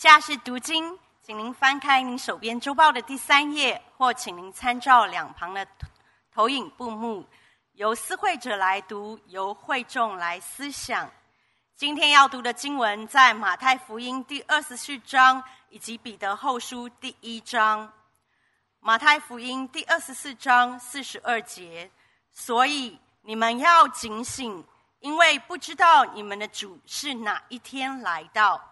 下是读经，请您翻开您手边周报的第三页，或请您参照两旁的投影布幕，由思会者来读，由会众来思想。今天要读的经文在马太福音第二十四章以及彼得后书第一章。马太福音第二十四章四十二节，所以你们要警醒，因为不知道你们的主是哪一天来到。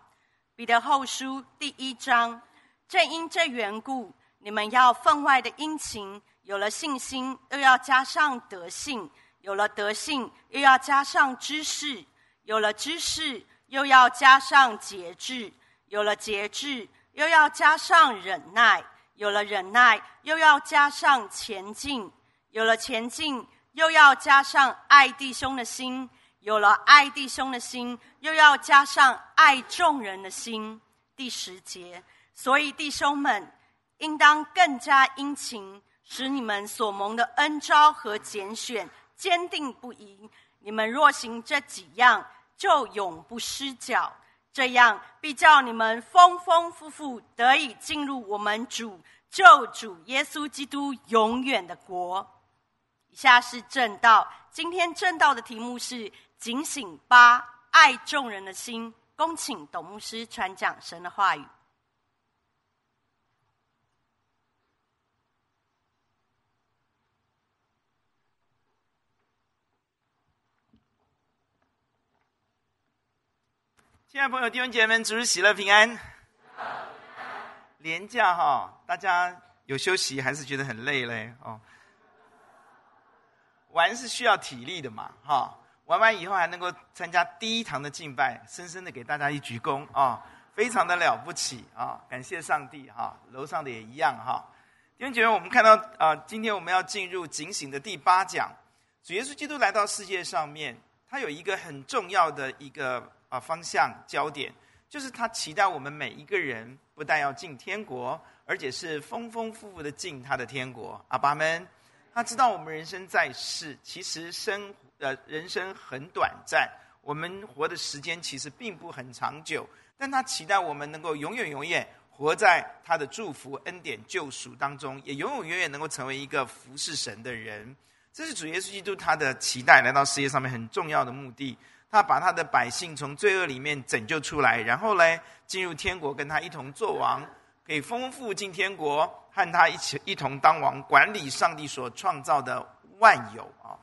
彼得后书第一章，正因这缘故，你们要分外的殷勤；有了信心，又要加上德性；有了德性，又要加上知识；有了知识，又要加上节制；有了节制，又要加上忍耐；有了忍耐，又要加上前进；有了前进，又要加上爱弟兄的心。有了爱弟兄的心，又要加上爱众人的心。第十节，所以弟兄们，应当更加殷勤，使你们所蒙的恩召和拣选坚定不移。你们若行这几样，就永不失脚。这样必叫你们丰丰富富得以进入我们主救主耶稣基督永远的国。以下是正道，今天正道的题目是。警醒八，爱众人的心。恭请董牧师传讲神的话语。亲爱的朋友、弟兄姐妹们，主日喜乐平安。廉价哈，大家有休息还是觉得很累嘞？哦，玩是需要体力的嘛，哈。玩完以后还能够参加第一堂的敬拜，深深的给大家一鞠躬啊，非常的了不起啊！感谢上帝哈，楼上的也一样哈。弟兄姐妹，我们看到啊，今天我们要进入警醒的第八讲。主耶稣基督来到世界上面，他有一个很重要的一个啊方向焦点，就是他期待我们每一个人不但要进天国，而且是丰丰富富的进他的天国。阿爸们，他知道我们人生在世，其实生。呃，人生很短暂，我们活的时间其实并不很长久，但他期待我们能够永远永远活在他的祝福、恩典、救赎当中，也永永远远能够成为一个服侍神的人。这是主耶稣基督他的期待，来到世界上面很重要的目的。他把他的百姓从罪恶里面拯救出来，然后呢，进入天国，跟他一同作王，可以丰富进天国，和他一起一同当王，管理上帝所创造的万有啊。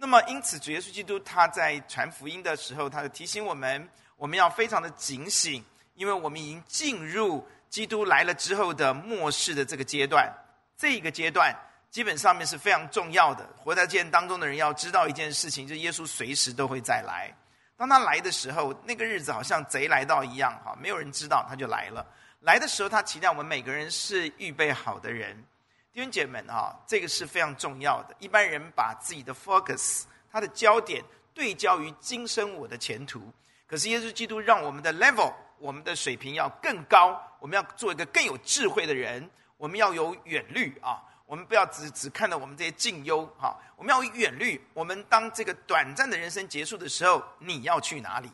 那么，因此，主耶稣基督他在传福音的时候，他就提醒我们，我们要非常的警醒，因为我们已经进入基督来了之后的末世的这个阶段。这一个阶段基本上面是非常重要的。活在这当中的人要知道一件事情，就是耶稣随时都会再来。当他来的时候，那个日子好像贼来到一样，哈，没有人知道他就来了。来的时候，他期待我们每个人是预备好的人。弟兄姐们啊，这个是非常重要的。一般人把自己的 focus，他的焦点对焦于今生我的前途，可是耶稣基督让我们的 level，我们的水平要更高。我们要做一个更有智慧的人，我们要有远虑啊！我们不要只只看到我们这些近忧哈，我们要远虑。我们当这个短暂的人生结束的时候，你要去哪里？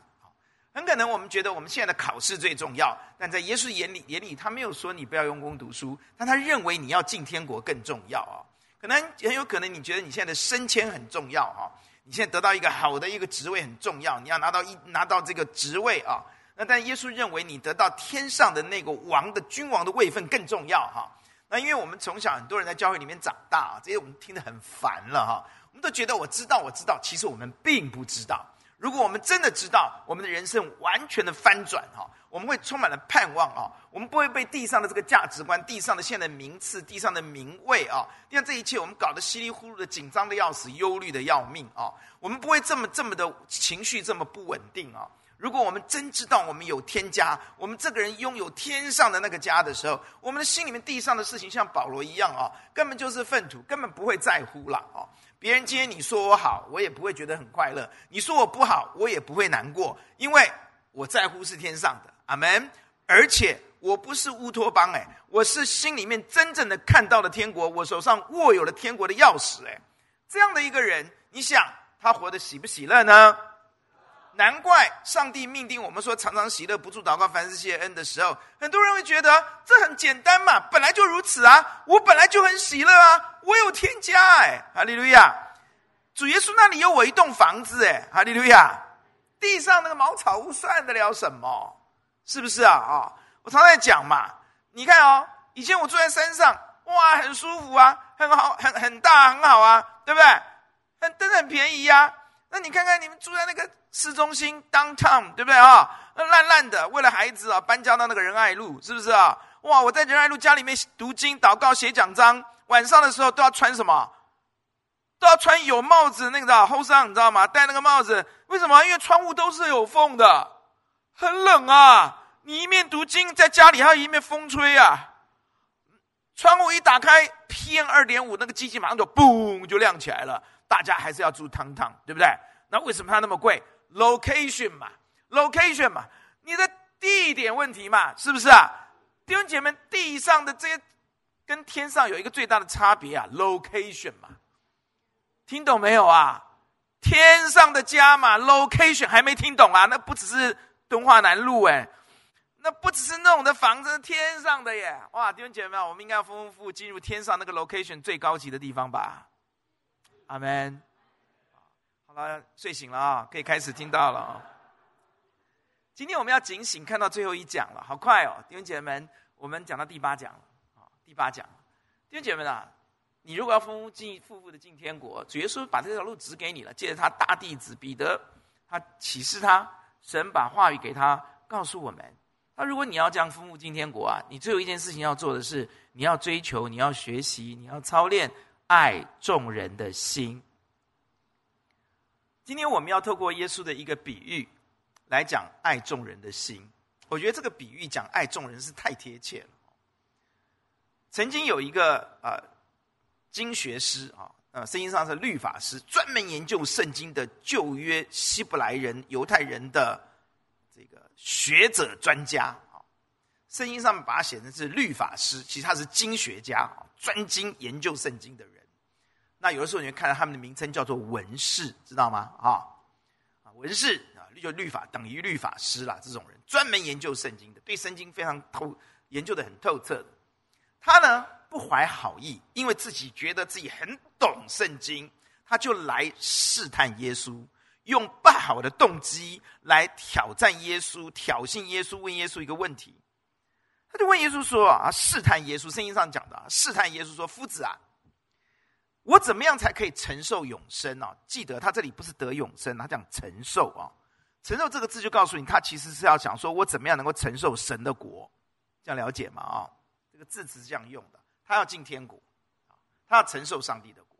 很可能我们觉得我们现在的考试最重要，但在耶稣眼里，眼里他没有说你不要用功读书，但他认为你要进天国更重要啊。可能很有可能你觉得你现在的升迁很重要啊，你现在得到一个好的一个职位很重要，你要拿到一拿到这个职位啊。那但耶稣认为你得到天上的那个王的君王的位分更重要哈。那因为我们从小很多人在教会里面长大啊，这些我们听得很烦了哈。我们都觉得我知道我知道，其实我们并不知道。如果我们真的知道我们的人生完全的翻转哈，我们会充满了盼望啊！我们不会被地上的这个价值观、地上的现在名次、地上的名位啊，像这一切我们搞得稀里糊涂的、紧张的要死、忧虑的要命啊！我们不会这么这么的情绪这么不稳定啊！如果我们真知道我们有天家，我们这个人拥有天上的那个家的时候，我们的心里面地上的事情像保罗一样啊，根本就是粪土，根本不会在乎了哦！别人今天你说我好，我也不会觉得很快乐；你说我不好，我也不会难过，因为我在乎是天上的，阿门。而且我不是乌托邦，哎，我是心里面真正的看到了天国，我手上握有了天国的钥匙，哎，这样的一个人，你想他活得喜不喜乐呢？难怪上帝命定我们说常常喜乐，不住祷告，凡事谢恩的时候，很多人会觉得这很简单嘛，本来就如此啊，我本来就很喜乐啊，我有天家哎，哈利路亚，主耶稣那里有我一栋房子哎，哈利路亚，地上那个茅草屋算得了什么？是不是啊？啊、哦，我常在讲嘛，你看哦，以前我住在山上，哇，很舒服啊，很好，很很大，很好啊，对不对？很真的很便宜呀、啊。那你看看你们住在那个市中心 downtown，对不对啊？那烂烂的，为了孩子啊，搬家到那个仁爱路，是不是啊？哇，我在仁爱路家里面读经、祷告、写讲章，晚上的时候都要穿什么？都要穿有帽子那个的后上，你知道吗？戴那个帽子，为什么？因为窗户都是有缝的，很冷啊。你一面读经，在家里还有一面风吹啊。窗户一打开，PM 二点五那个机器马上就嘣就亮起来了。大家还是要住汤汤，对不对？那为什么它那么贵？Location 嘛，Location 嘛，你的地点问题嘛，是不是啊？弟兄姐妹，地上的这些跟天上有一个最大的差别啊，Location 嘛，听懂没有啊？天上的家嘛，Location 还没听懂啊？那不只是敦化南路哎，那不只是那种的房子，天上的耶！哇，弟兄姐妹们，我们应该要丰富进入天上那个 Location 最高级的地方吧？阿门。好了，睡醒了啊，可以开始听到了啊。今天我们要警醒，看到最后一讲了，好快哦，弟兄姐妹们，我们讲到第八讲了啊，第八讲。弟兄姐妹们啊，你如果要丰富进、富富的进天国，主耶稣把这条路指给你了，借着他大弟子彼得，他启示他，神把话语给他，告诉我们。那如果你要这样丰富进天国啊，你最后一件事情要做的是，你要追求，你要学习，你要操练。爱众人的心。今天我们要透过耶稣的一个比喻来讲爱众人的心。我觉得这个比喻讲爱众人是太贴切了。曾经有一个呃经学师啊，呃，圣经上是律法师，专门研究圣经的旧约希伯来人、犹太人的这个学者专家。圣经上面把他写成是律法师，其实他是经学家，专精研究圣经的人。那有的时候你会看到他们的名称叫做文士，知道吗？啊，啊，文士啊，就律法等于律法师啦。这种人专门研究圣经的，对圣经非常透，研究的很透彻。他呢不怀好意，因为自己觉得自己很懂圣经，他就来试探耶稣，用不好的动机来挑战耶稣，挑衅耶稣，问耶稣一个问题。他就问耶稣说：“啊，试探耶稣，圣经上讲的，试探耶稣说，夫子啊。”我怎么样才可以承受永生呢、啊？记得他这里不是得永生，他讲承受啊。承受这个字就告诉你，他其实是要想说我怎么样能够承受神的国，这样了解吗？啊，这个字词是这样用的。他要进天国，他要承受上帝的国。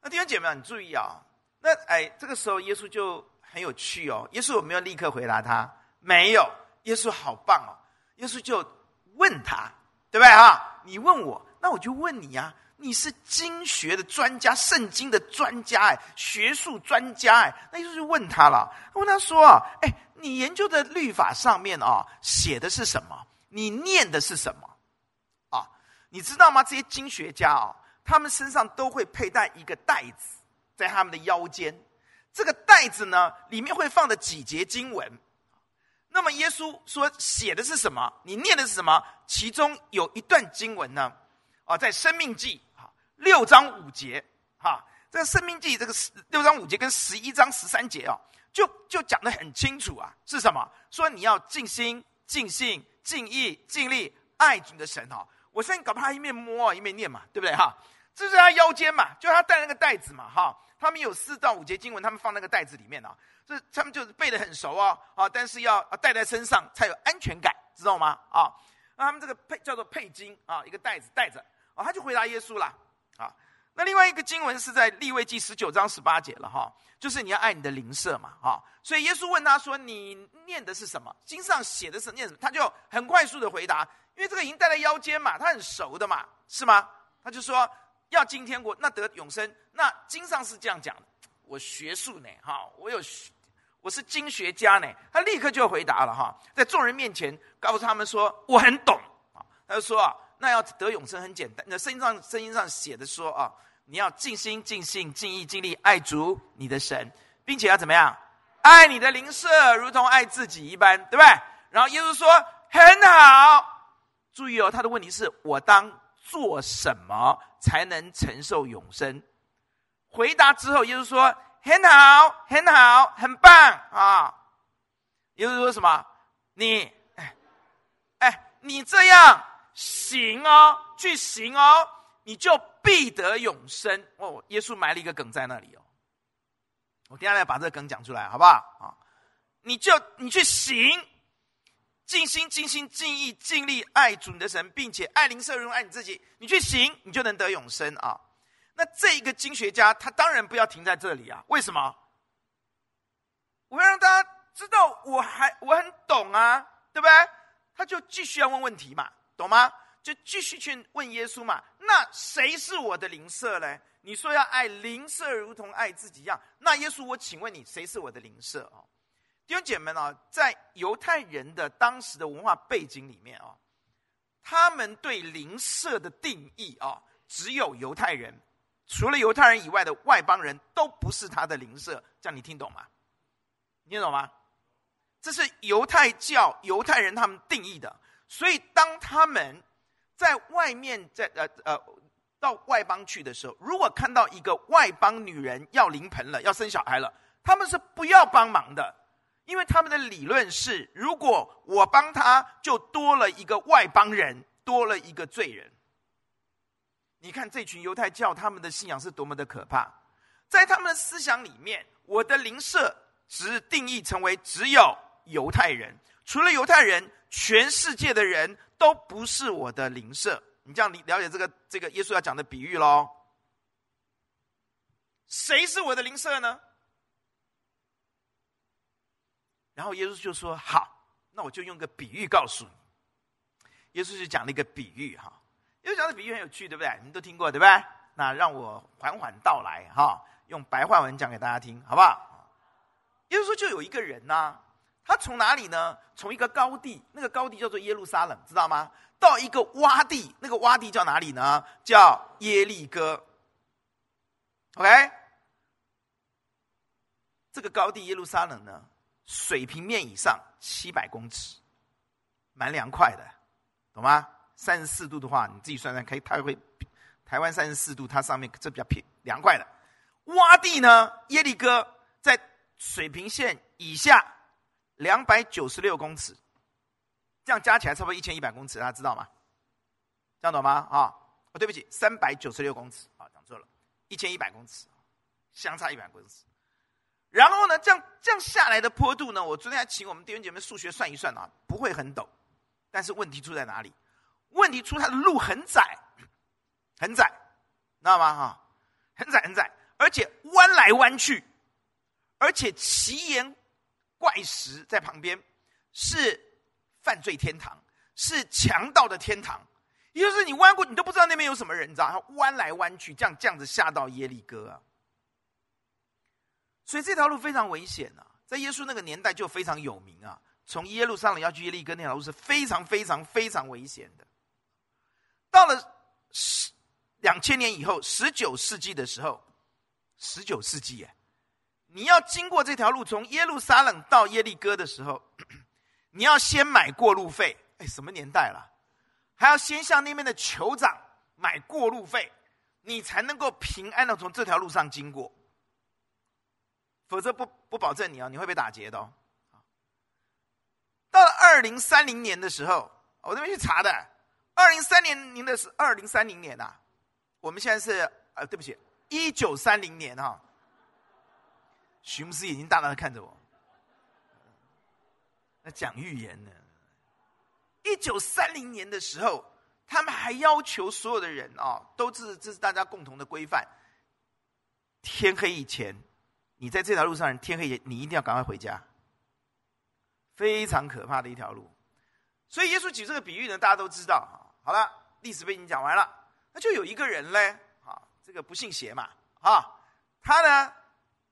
那弟兄姐妹们，你注意啊。那哎，这个时候耶稣就很有趣哦。耶稣有没有立刻回答他？没有。耶稣好棒哦。耶稣就问他，对不对啊？你问我，那我就问你呀、啊。你是经学的专家，圣经的专家哎，学术专家哎，那就是问他了，问他说，哎，你研究的律法上面啊，写的是什么？你念的是什么？啊，你知道吗？这些经学家啊，他们身上都会佩戴一个袋子，在他们的腰间，这个袋子呢，里面会放的几节经文。那么耶稣说写的是什么？你念的是什么？其中有一段经文呢，啊，在生命记。六章五节，哈，这个《申命记》这个十六章五节跟十一章十三节哦，就就讲得很清楚啊，是什么？说你要尽心、尽性、尽意、尽力爱你的神哈。我现在搞不好他一面摸一面念嘛，对不对哈？这是他腰间嘛，就他带那个袋子嘛，哈。他们有四到五节经文，他们放那个袋子里面啊，这他们就是背得很熟啊，啊，但是要带在身上才有安全感，知道吗？啊，那他们这个配叫做配金啊，一个袋子带着啊，他就回答耶稣了。啊，那另外一个经文是在利未记十九章十八节了哈，就是你要爱你的邻舍嘛，哈，所以耶稣问他说：“你念的是什么？经上写的是念什么？”他就很快速的回答，因为这个已经带在腰间嘛，他很熟的嘛，是吗？他就说要进天国，那得永生。那经上是这样讲的，我学术呢，哈，我有，我是经学家呢，他立刻就回答了哈，在众人面前告诉他们说我很懂啊，他就说啊。那要得永生很简单，那圣经上圣经上写的说啊，你要尽心尽性尽意尽力爱主你的神，并且要怎么样爱你的邻舍如同爱自己一般，对不对？然后耶稣说很好，注意哦，他的问题是我当做什么才能承受永生？回答之后，耶稣说很好，很好，很棒啊！也就是说什么？你，哎，哎，你这样行哦，去行哦，你就必得永生哦。耶稣埋了一个梗在那里哦。我接下来把这个梗讲出来，好不好？啊，你就你去行，尽心、尽心、尽意、尽力爱主你的神，并且爱邻舍如同爱你自己。你去行，你就能得永生啊！那这一个经学家，他当然不要停在这里啊！为什么？我要让大家知道我还我很懂啊，对不对？他就继续要问问题嘛，懂吗？就继续去问耶稣嘛。那谁是我的邻舍呢？你说要爱邻舍如同爱自己一样，那耶稣，我请问你，谁是我的邻舍啊？弟兄姐妹们啊，在犹太人的当时的文化背景里面啊，他们对邻舍的定义啊，只有犹太人，除了犹太人以外的外邦人都不是他的邻舍，这样你听懂吗？听懂吗？这是犹太教犹太人他们定义的，所以当他们在外面在呃呃。到外邦去的时候，如果看到一个外邦女人要临盆了，要生小孩了，他们是不要帮忙的，因为他们的理论是：如果我帮他，就多了一个外邦人，多了一个罪人。你看这群犹太教，他们的信仰是多么的可怕！在他们的思想里面，我的邻舍只定义成为只有犹太人，除了犹太人，全世界的人都不是我的邻舍。你这样你了解这个这个耶稣要讲的比喻喽？谁是我的邻舍呢？然后耶稣就说：“好，那我就用个比喻告诉你。”耶稣就讲了一个比喻哈，耶稣讲的比喻很有趣，对不对？你们都听过对不对？那让我缓缓道来哈，用白话文讲给大家听，好不好？耶稣说：“就有一个人呐，他从哪里呢？从一个高地，那个高地叫做耶路撒冷，知道吗？”到一个洼地，那个洼地叫哪里呢？叫耶利哥。OK，这个高地耶路撒冷呢，水平面以上七百公尺，蛮凉快的，懂吗？三十四度的话，你自己算算，可以，它会台湾三十四度，它上面这比较偏凉快的。洼地呢，耶利哥在水平线以下两百九十六公尺。这样加起来差不多一千一百公尺，大家知道吗？这样懂吗？啊，哦，对不起，三百九十六公尺啊，讲错了，一千一百公尺，相差一百公尺。然后呢，这样这样下来的坡度呢，我昨天还请我们弟兄姐妹数学算一算啊，不会很陡，但是问题出在哪里？问题出它的路很窄，很窄，知道吗？哈，很窄很窄，而且弯来弯去，而且奇岩怪石在旁边，是。犯罪天堂是强盗的天堂，也就是你弯过，你都不知道那边有什么人，你知道？他弯来弯去，这样这样子下到耶利哥啊。所以这条路非常危险啊，在耶稣那个年代就非常有名啊。从耶路撒冷要去耶利哥那条路是非常非常非常危险的。到了十两千年以后，十九世纪的时候，十九世纪耶，你要经过这条路从耶路撒冷到耶利哥的时候。你要先买过路费，哎，什么年代了？还要先向那边的酋长买过路费，你才能够平安的从这条路上经过。否则不不保证你啊，你会被打劫的哦。到了二零三零年的时候，我这边去查的，二零三零年的是二零三零年呐，我们现在是呃，对不起，一九三零年哈。徐牧师眼睛大大的看着我。那讲预言呢？一九三零年的时候，他们还要求所有的人啊，都是这是大家共同的规范。天黑以前，你在这条路上，天黑以前，你一定要赶快回家。非常可怕的一条路。所以耶稣举这个比喻呢，大家都知道。好了，历史背景讲完了，那就有一个人嘞，啊，这个不信邪嘛，啊，他呢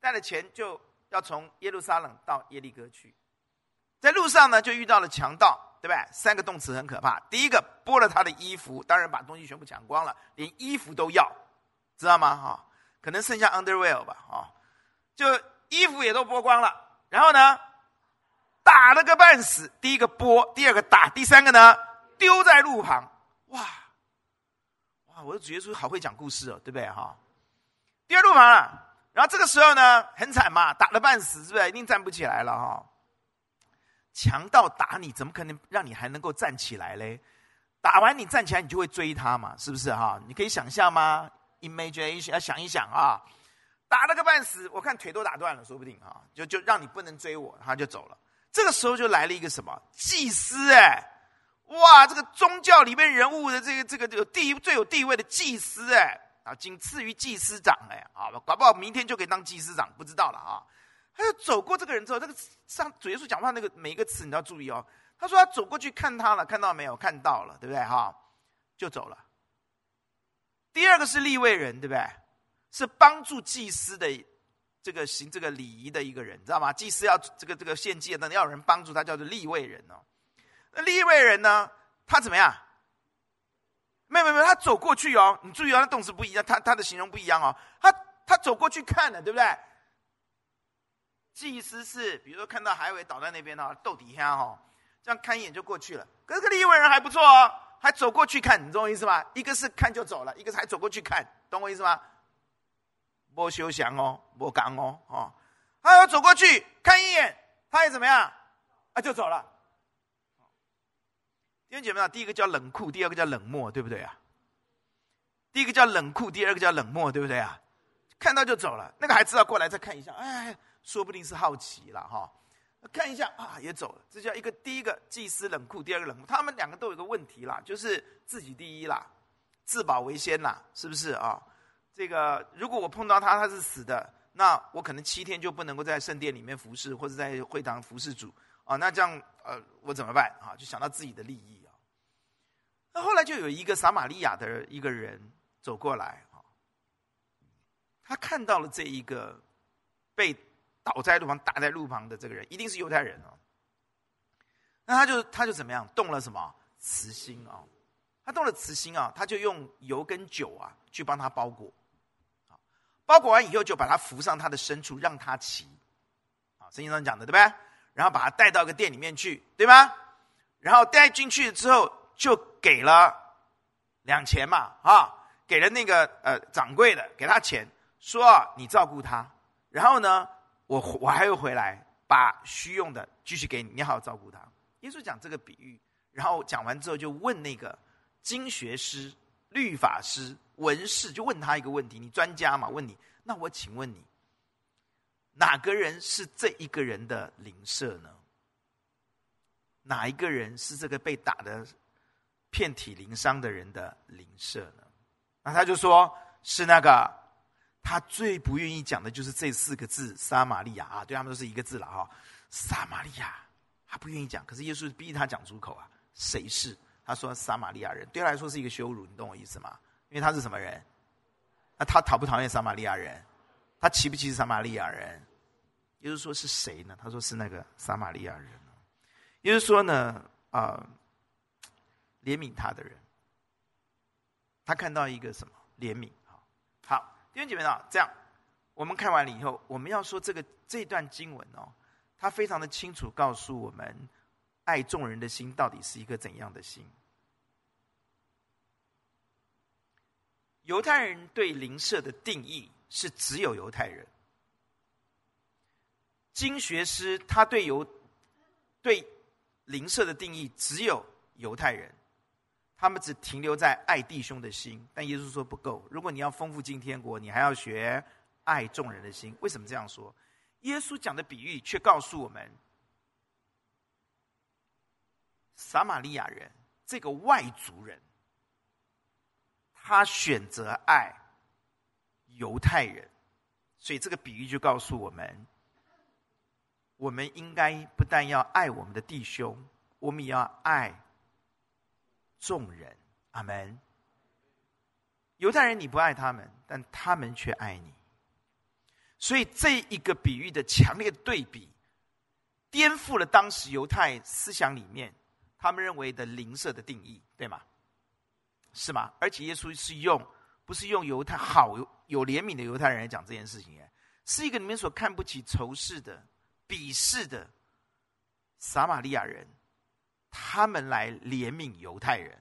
带了钱就要从耶路撒冷到耶利哥去。在路上呢，就遇到了强盗，对不对？三个动词很可怕。第一个剥了他的衣服，当然把东西全部抢光了，连衣服都要，知道吗？哈，可能剩下 underwear 吧，啊，就衣服也都剥光了，然后呢，打了个半死。第一个剥，第二个打，第三个呢，丢在路旁。哇哇！我的主耶稣好会讲故事哦，对不对哈？第二路旁了。然后这个时候呢，很惨嘛，打了半死，是不是一定站不起来了哈？强盗打你，怎么可能让你还能够站起来嘞？打完你站起来，你就会追他嘛，是不是哈？你可以想象吗？Imagination 要想一想啊。打了个半死，我看腿都打断了，说不定啊，就就让你不能追我，他就走了。这个时候就来了一个什么祭司哎，哇，这个宗教里面人物的这个这个有地最有地位的祭司哎啊，仅次于祭司长哎，好吧，搞不好明天就可以当祭司长，不知道了啊。他就走过这个人之后，这个上主耶稣讲话那个每一个词你都要注意哦。他说他走过去看他了，看到没有？看到了，对不对哈？就走了。第二个是立位人，对不对？是帮助祭司的这个行这个礼仪的一个人，知道吗？祭司要这个这个献祭那，要有人帮助他，叫做立位人哦。那利未人呢？他怎么样？没有没有没有，他走过去哦。你注意哦，他动词不一样，他他的形容不一样哦。他他走过去看了，对不对？祭司是比如说看到海伟倒在那边哦，斗底下哦，这样看一眼就过去了。可是这个利未人还不错哦，还走过去看，你懂我意思吗？一个是看就走了，一个是还走过去看，懂我意思吗？莫休想哦，莫讲哦，哦，他要走过去看一眼，他也怎么样？啊，就走了。弟兄姐妹啊，第一个叫冷酷，第二个叫冷漠，对不对啊？第一个叫冷酷，第二个叫冷漠，对不对啊？看到就走了，那个还知道过来再看一下，哎，说不定是好奇了哈。看一下啊，也走了。这叫一个第一个祭司冷酷，第二个冷漠。他们两个都有个问题啦，就是自己第一啦，自保为先啦，是不是啊？这个如果我碰到他，他是死的，那我可能七天就不能够在圣殿里面服侍，或者在会堂服侍主啊。那这样呃，我怎么办啊？就想到自己的利益啊。那后来就有一个撒玛利亚的一个人走过来啊，他看到了这一个被倒在路旁、打在路旁的这个人，一定是犹太人哦。那他就他就怎么样？动了什么慈心啊？他动了慈心啊，他就用油跟酒啊去帮他包裹。包裹完以后，就把他扶上他的牲畜，让他骑。啊，圣经上讲的对不对？然后把他带到个店里面去，对吗？然后带进去之后，就给了两钱嘛，啊，给了那个呃掌柜的，给他钱，说你照顾他。然后呢，我我还会回来把需用的继续给你，你好好照顾他。耶稣讲这个比喻，然后讲完之后就问那个经学师、律法师。文士就问他一个问题：“你专家嘛？问你，那我请问你，哪个人是这一个人的邻舍呢？哪一个人是这个被打的遍体鳞伤的人的邻舍呢？”那他就说：“是那个他最不愿意讲的就是这四个字‘撒玛利亚’啊，对他们都是一个字了哈，‘撒玛利亚’，他不愿意讲。可是耶稣逼他讲出口啊，谁是？他说‘撒玛利亚人’，对他来说是一个羞辱，你懂我意思吗？”因为他是什么人？那他讨不讨厌撒玛利亚人？他歧不歧视撒玛利亚人？也就是说是谁呢？他说是那个撒玛利亚人。也就是说呢，啊、呃，怜悯他的人，他看到一个什么怜悯？好，好，弟兄姐妹啊，这样我们看完了以后，我们要说这个这段经文哦，他非常的清楚告诉我们，爱众人的心到底是一个怎样的心。犹太人对邻舍的定义是只有犹太人。经学师他对犹对邻舍的定义只有犹太人，他们只停留在爱弟兄的心。但耶稣说不够，如果你要丰富进天国，你还要学爱众人的心。为什么这样说？耶稣讲的比喻却告诉我们，撒玛利亚人这个外族人。他选择爱犹太人，所以这个比喻就告诉我们：我们应该不但要爱我们的弟兄，我们也要爱众人。阿门。犹太人你不爱他们，但他们却爱你。所以这一个比喻的强烈对比，颠覆了当时犹太思想里面他们认为的邻舍的定义，对吗？是吗？而且耶稣是用，不是用犹太好有怜悯的犹太人来讲这件事情，哎，是一个你们所看不起、仇视的鄙视的撒玛利亚人，他们来怜悯犹太人，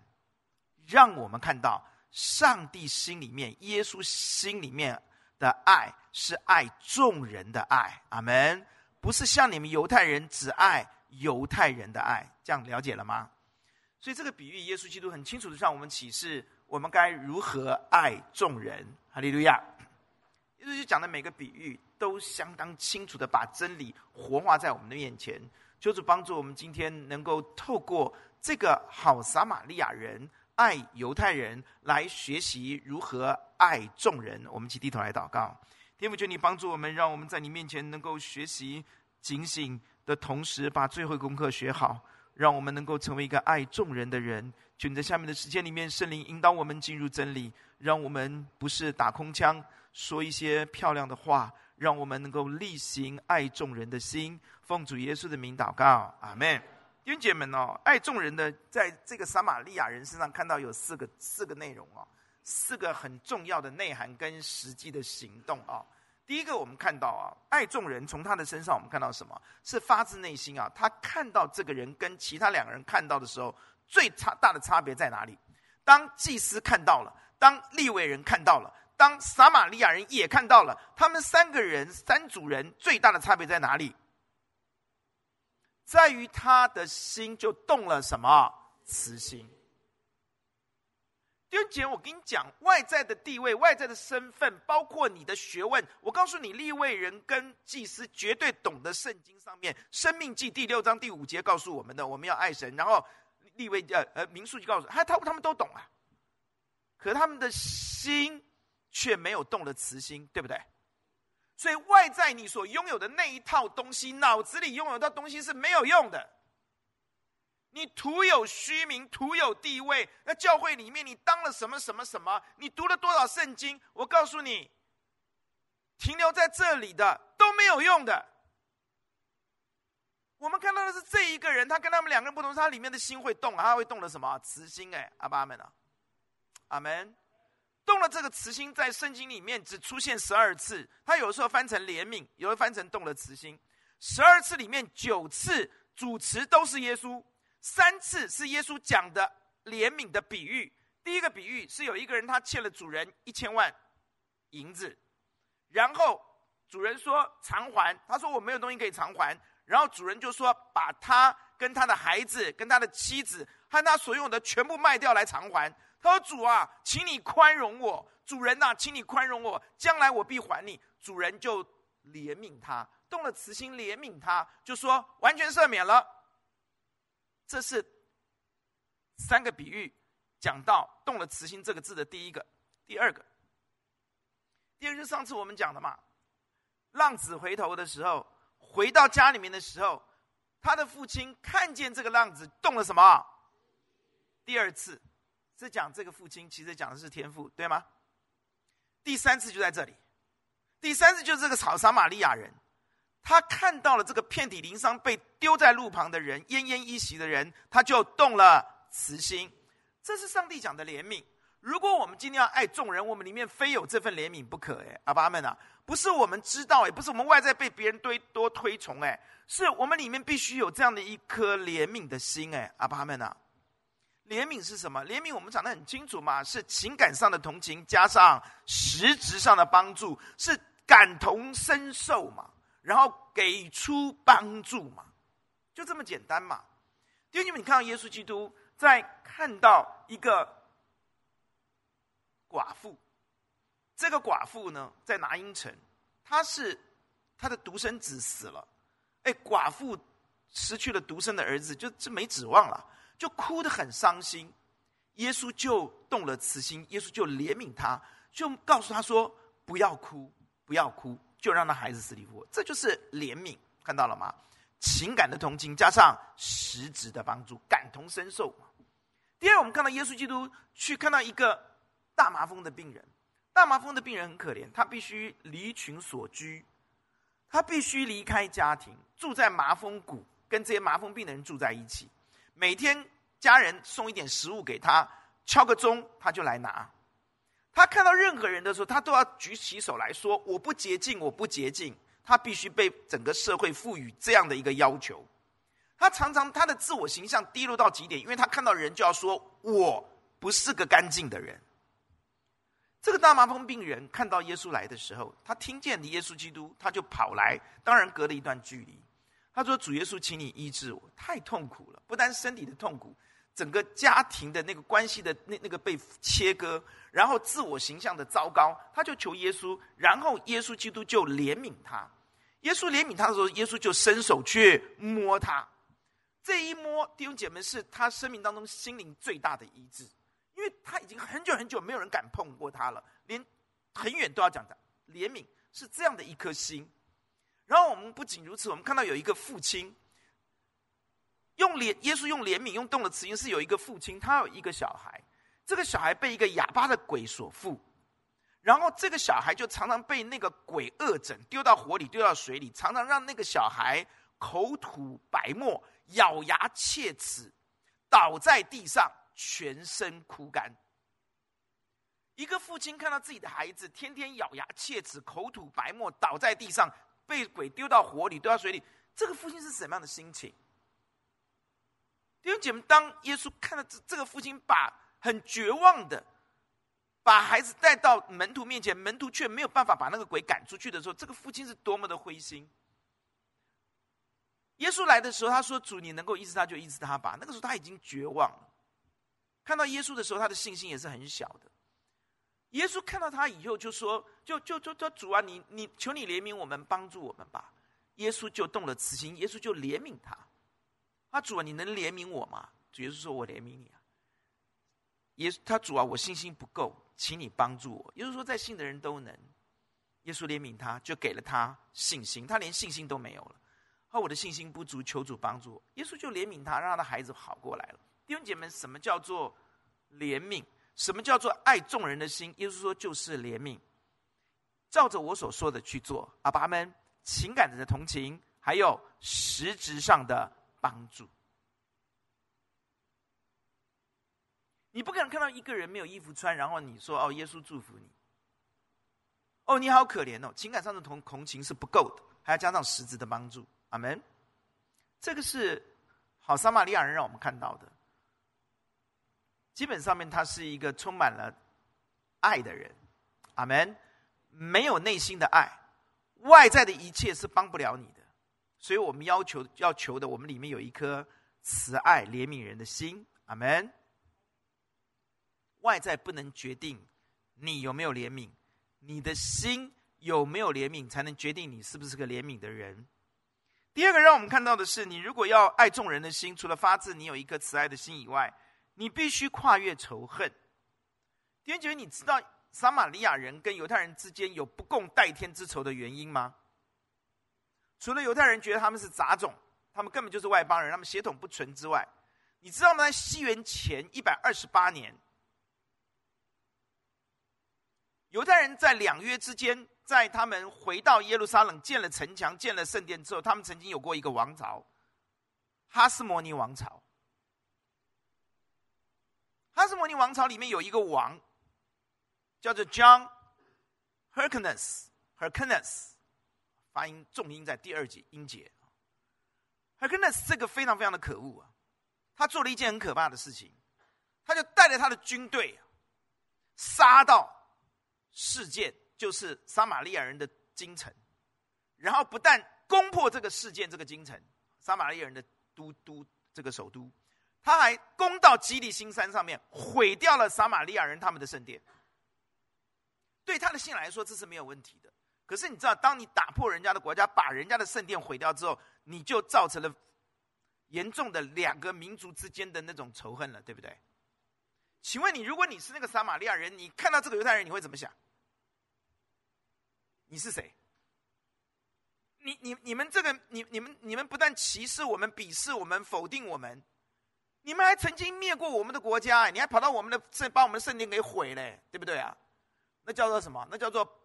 让我们看到上帝心里面、耶稣心里面的爱是爱众人的爱。阿门。不是像你们犹太人只爱犹太人的爱，这样了解了吗？所以这个比喻，耶稣基督很清楚的向我们启示，我们该如何爱众人。哈利路亚！耶稣讲的每个比喻，都相当清楚的把真理活化在我们的面前。求主帮助我们今天能够透过这个好撒玛利亚人爱犹太人，来学习如何爱众人。我们一起低头来祷告。天父，求你帮助我们，让我们在你面前能够学习警醒的同时，把最后功课学好，让我们能够成为一个爱众人的人。求你在下面的时间里面，圣灵引导我们进入真理，让我们不是打空枪，说一些漂亮的话，让我们能够力行爱众人的心。奉主耶稣的名祷告，阿门。弟兄姐妹们哦，爱众人的，在这个撒玛利亚人身上看到有四个四个内容哦。四个很重要的内涵跟实际的行动啊！第一个，我们看到啊，爱众人，从他的身上我们看到什么？是发自内心啊！他看到这个人跟其他两个人看到的时候，最差大的差别在哪里？当祭司看到了，当利未人看到了，当撒玛利亚人也看到了，他们三个人三组人最大的差别在哪里？在于他的心就动了什么？慈心。弟兄姐，我跟你讲，外在的地位、外在的身份，包括你的学问。我告诉你，立位人跟祭司绝对懂得圣经上面《生命记》第六章第五节告诉我们的，我们要爱神。然后立位呃呃民数就告诉他，他他们都懂啊，可他们的心却没有动了慈心，对不对？所以外在你所拥有的那一套东西，脑子里拥有的东西是没有用的。你徒有虚名，徒有地位。那教会里面，你当了什么什么什么？你读了多少圣经？我告诉你，停留在这里的都没有用的。我们看到的是这一个人，他跟他们两个人不同，他里面的心会动，他会动了什么？慈心。哎，阿爸阿门啊，阿门。动了这个慈心，在圣经里面只出现十二次。他有时候翻成怜悯，有时候翻成动了慈心。十二次里面九次主词都是耶稣。三次是耶稣讲的怜悯的比喻。第一个比喻是有一个人他欠了主人一千万银子，然后主人说偿还，他说我没有东西可以偿还，然后主人就说把他跟他的孩子、跟他的妻子和他所有的全部卖掉来偿还。他说主啊，请你宽容我，主人呐、请你宽容我，将来我必还你。主人就怜悯他，动了慈心怜悯他，就说完全赦免了。这是三个比喻讲到动了慈心这个字的第一个、第二个。第二个是上次我们讲的嘛，浪子回头的时候，回到家里面的时候，他的父亲看见这个浪子动了什么？第二次是讲这个父亲，其实讲的是天赋，对吗？第三次就在这里，第三次就是这个草撒玛利亚人。他看到了这个遍体鳞伤、被丢在路旁的人、奄奄一息的人，他就动了慈心。这是上帝讲的怜悯。如果我们今天要爱众人，我们里面非有这份怜悯不可。哎，阿爸们啊，不是我们知道，哎，不是我们外在被别人堆多推崇，哎，是我们里面必须有这样的一颗怜悯的心，哎，阿爸们啊。怜悯是什么？怜悯我们讲得很清楚嘛，是情感上的同情加上实质上的帮助，是感同身受嘛。然后给出帮助嘛，就这么简单嘛。弟兄们，你看到耶稣基督在看到一个寡妇，这个寡妇呢在拿因城，她是她的独生子死了，哎，寡妇失去了独生的儿子，就就没指望了，就哭得很伤心。耶稣就动了慈心，耶稣就怜悯他，就告诉他说：“不要哭，不要哭。”就让他孩子死里复活，这就是怜悯，看到了吗？情感的同情加上实质的帮助，感同身受。第二，我们看到耶稣基督去看到一个大麻风的病人，大麻风的病人很可怜，他必须离群索居，他必须离开家庭，住在麻风谷，跟这些麻风病的人住在一起。每天家人送一点食物给他，敲个钟他就来拿。他看到任何人的时候，他都要举起手来说：“我不洁净，我不洁净。”他必须被整个社会赋予这样的一个要求。他常常他的自我形象低落到极点，因为他看到人就要说：“我不是个干净的人。”这个大麻风病人看到耶稣来的时候，他听见耶稣基督，他就跑来，当然隔了一段距离。他说：“主耶稣，请你医治我，太痛苦了，不但身体的痛苦。”整个家庭的那个关系的那那个被切割，然后自我形象的糟糕，他就求耶稣，然后耶稣基督就怜悯他。耶稣怜悯他的时候，耶稣就伸手去摸他。这一摸，弟兄姐妹，是他生命当中心灵最大的医治，因为他已经很久很久没有人敢碰过他了，连很远都要讲的怜悯是这样的一颗心。然后我们不仅如此，我们看到有一个父亲。用怜，耶稣用怜悯，用动的词因，是有一个父亲，他有一个小孩，这个小孩被一个哑巴的鬼所附，然后这个小孩就常常被那个鬼恶整，丢到火里，丢到水里，常常让那个小孩口吐白沫，咬牙切齿，倒在地上，全身枯干。一个父亲看到自己的孩子天天咬牙切齿，口吐白沫，倒在地上，被鬼丢到火里，丢到水里，这个父亲是什么样的心情？弟兄姐妹，当耶稣看到这这个父亲把很绝望的把孩子带到门徒面前，门徒却没有办法把那个鬼赶出去的时候，这个父亲是多么的灰心。耶稣来的时候，他说：“主，你能够医治他，就医治他吧。”那个时候他已经绝望了。看到耶稣的时候，他的信心也是很小的。耶稣看到他以后，就说：“就就就就主啊，你你求你怜悯我们，帮助我们吧。”耶稣就动了慈心，耶稣就怜悯他。他主啊，你能怜悯我吗？主耶稣说：“我怜悯你啊。”耶他主啊，我信心不够，请你帮助我。耶稣说：“在信的人都能。”耶稣怜悯他，就给了他信心。他连信心都没有了。后我的信心不足，求主帮助我。耶稣就怜悯他，让他的孩子好过来了。弟兄姐妹，什么叫做怜悯？什么叫做爱众人的心？耶稣说就是怜悯，照着我所说的去做。阿爸们，情感的同情，还有实质上的。帮助，你不可能看到一个人没有衣服穿，然后你说：“哦，耶稣祝福你。”哦，你好可怜哦！情感上的同同情是不够的，还要加上实质的帮助。阿门。这个是好撒玛利亚人让我们看到的。基本上面，他是一个充满了爱的人。阿门。没有内心的爱，外在的一切是帮不了你的。所以我们要求要求的，我们里面有一颗慈爱怜悯人的心，阿门。外在不能决定你有没有怜悯，你的心有没有怜悯，才能决定你是不是个怜悯的人。第二个，让我们看到的是，你如果要爱众人的心，除了发自你有一颗慈爱的心以外，你必须跨越仇恨。弟兄姐，你知道撒玛利亚人跟犹太人之间有不共戴天之仇的原因吗？除了犹太人觉得他们是杂种，他们根本就是外邦人，他们血统不纯之外，你知道吗？在西元前一百二十八年，犹太人在两约之间，在他们回到耶路撒冷建了城墙、建了圣殿之后，他们曾经有过一个王朝——哈斯摩尼王朝。哈斯摩尼王朝里面有一个王，叫做 John Hyrcanus Hyrcanus。发音重音在第二节音节。Hyrcanus 这个非常非常的可恶啊！他做了一件很可怕的事情，他就带着他的军队杀到事件，就是撒玛利亚人的京城，然后不但攻破这个事件这个京城，撒玛利亚人的都都这个首都，他还攻到基利新山上面，毁掉了撒玛利亚人他们的圣殿。对他的心来说，这是没有问题的。可是你知道，当你打破人家的国家，把人家的圣殿毁掉之后，你就造成了严重的两个民族之间的那种仇恨了，对不对？请问你，如果你是那个撒玛利亚人，你看到这个犹太人，你会怎么想？你是谁？你你你们这个你你们你们不但歧视我们、鄙视我们、否定我们，你们还曾经灭过我们的国家，你还跑到我们的圣把我们的圣殿给毁了，对不对啊？那叫做什么？那叫做。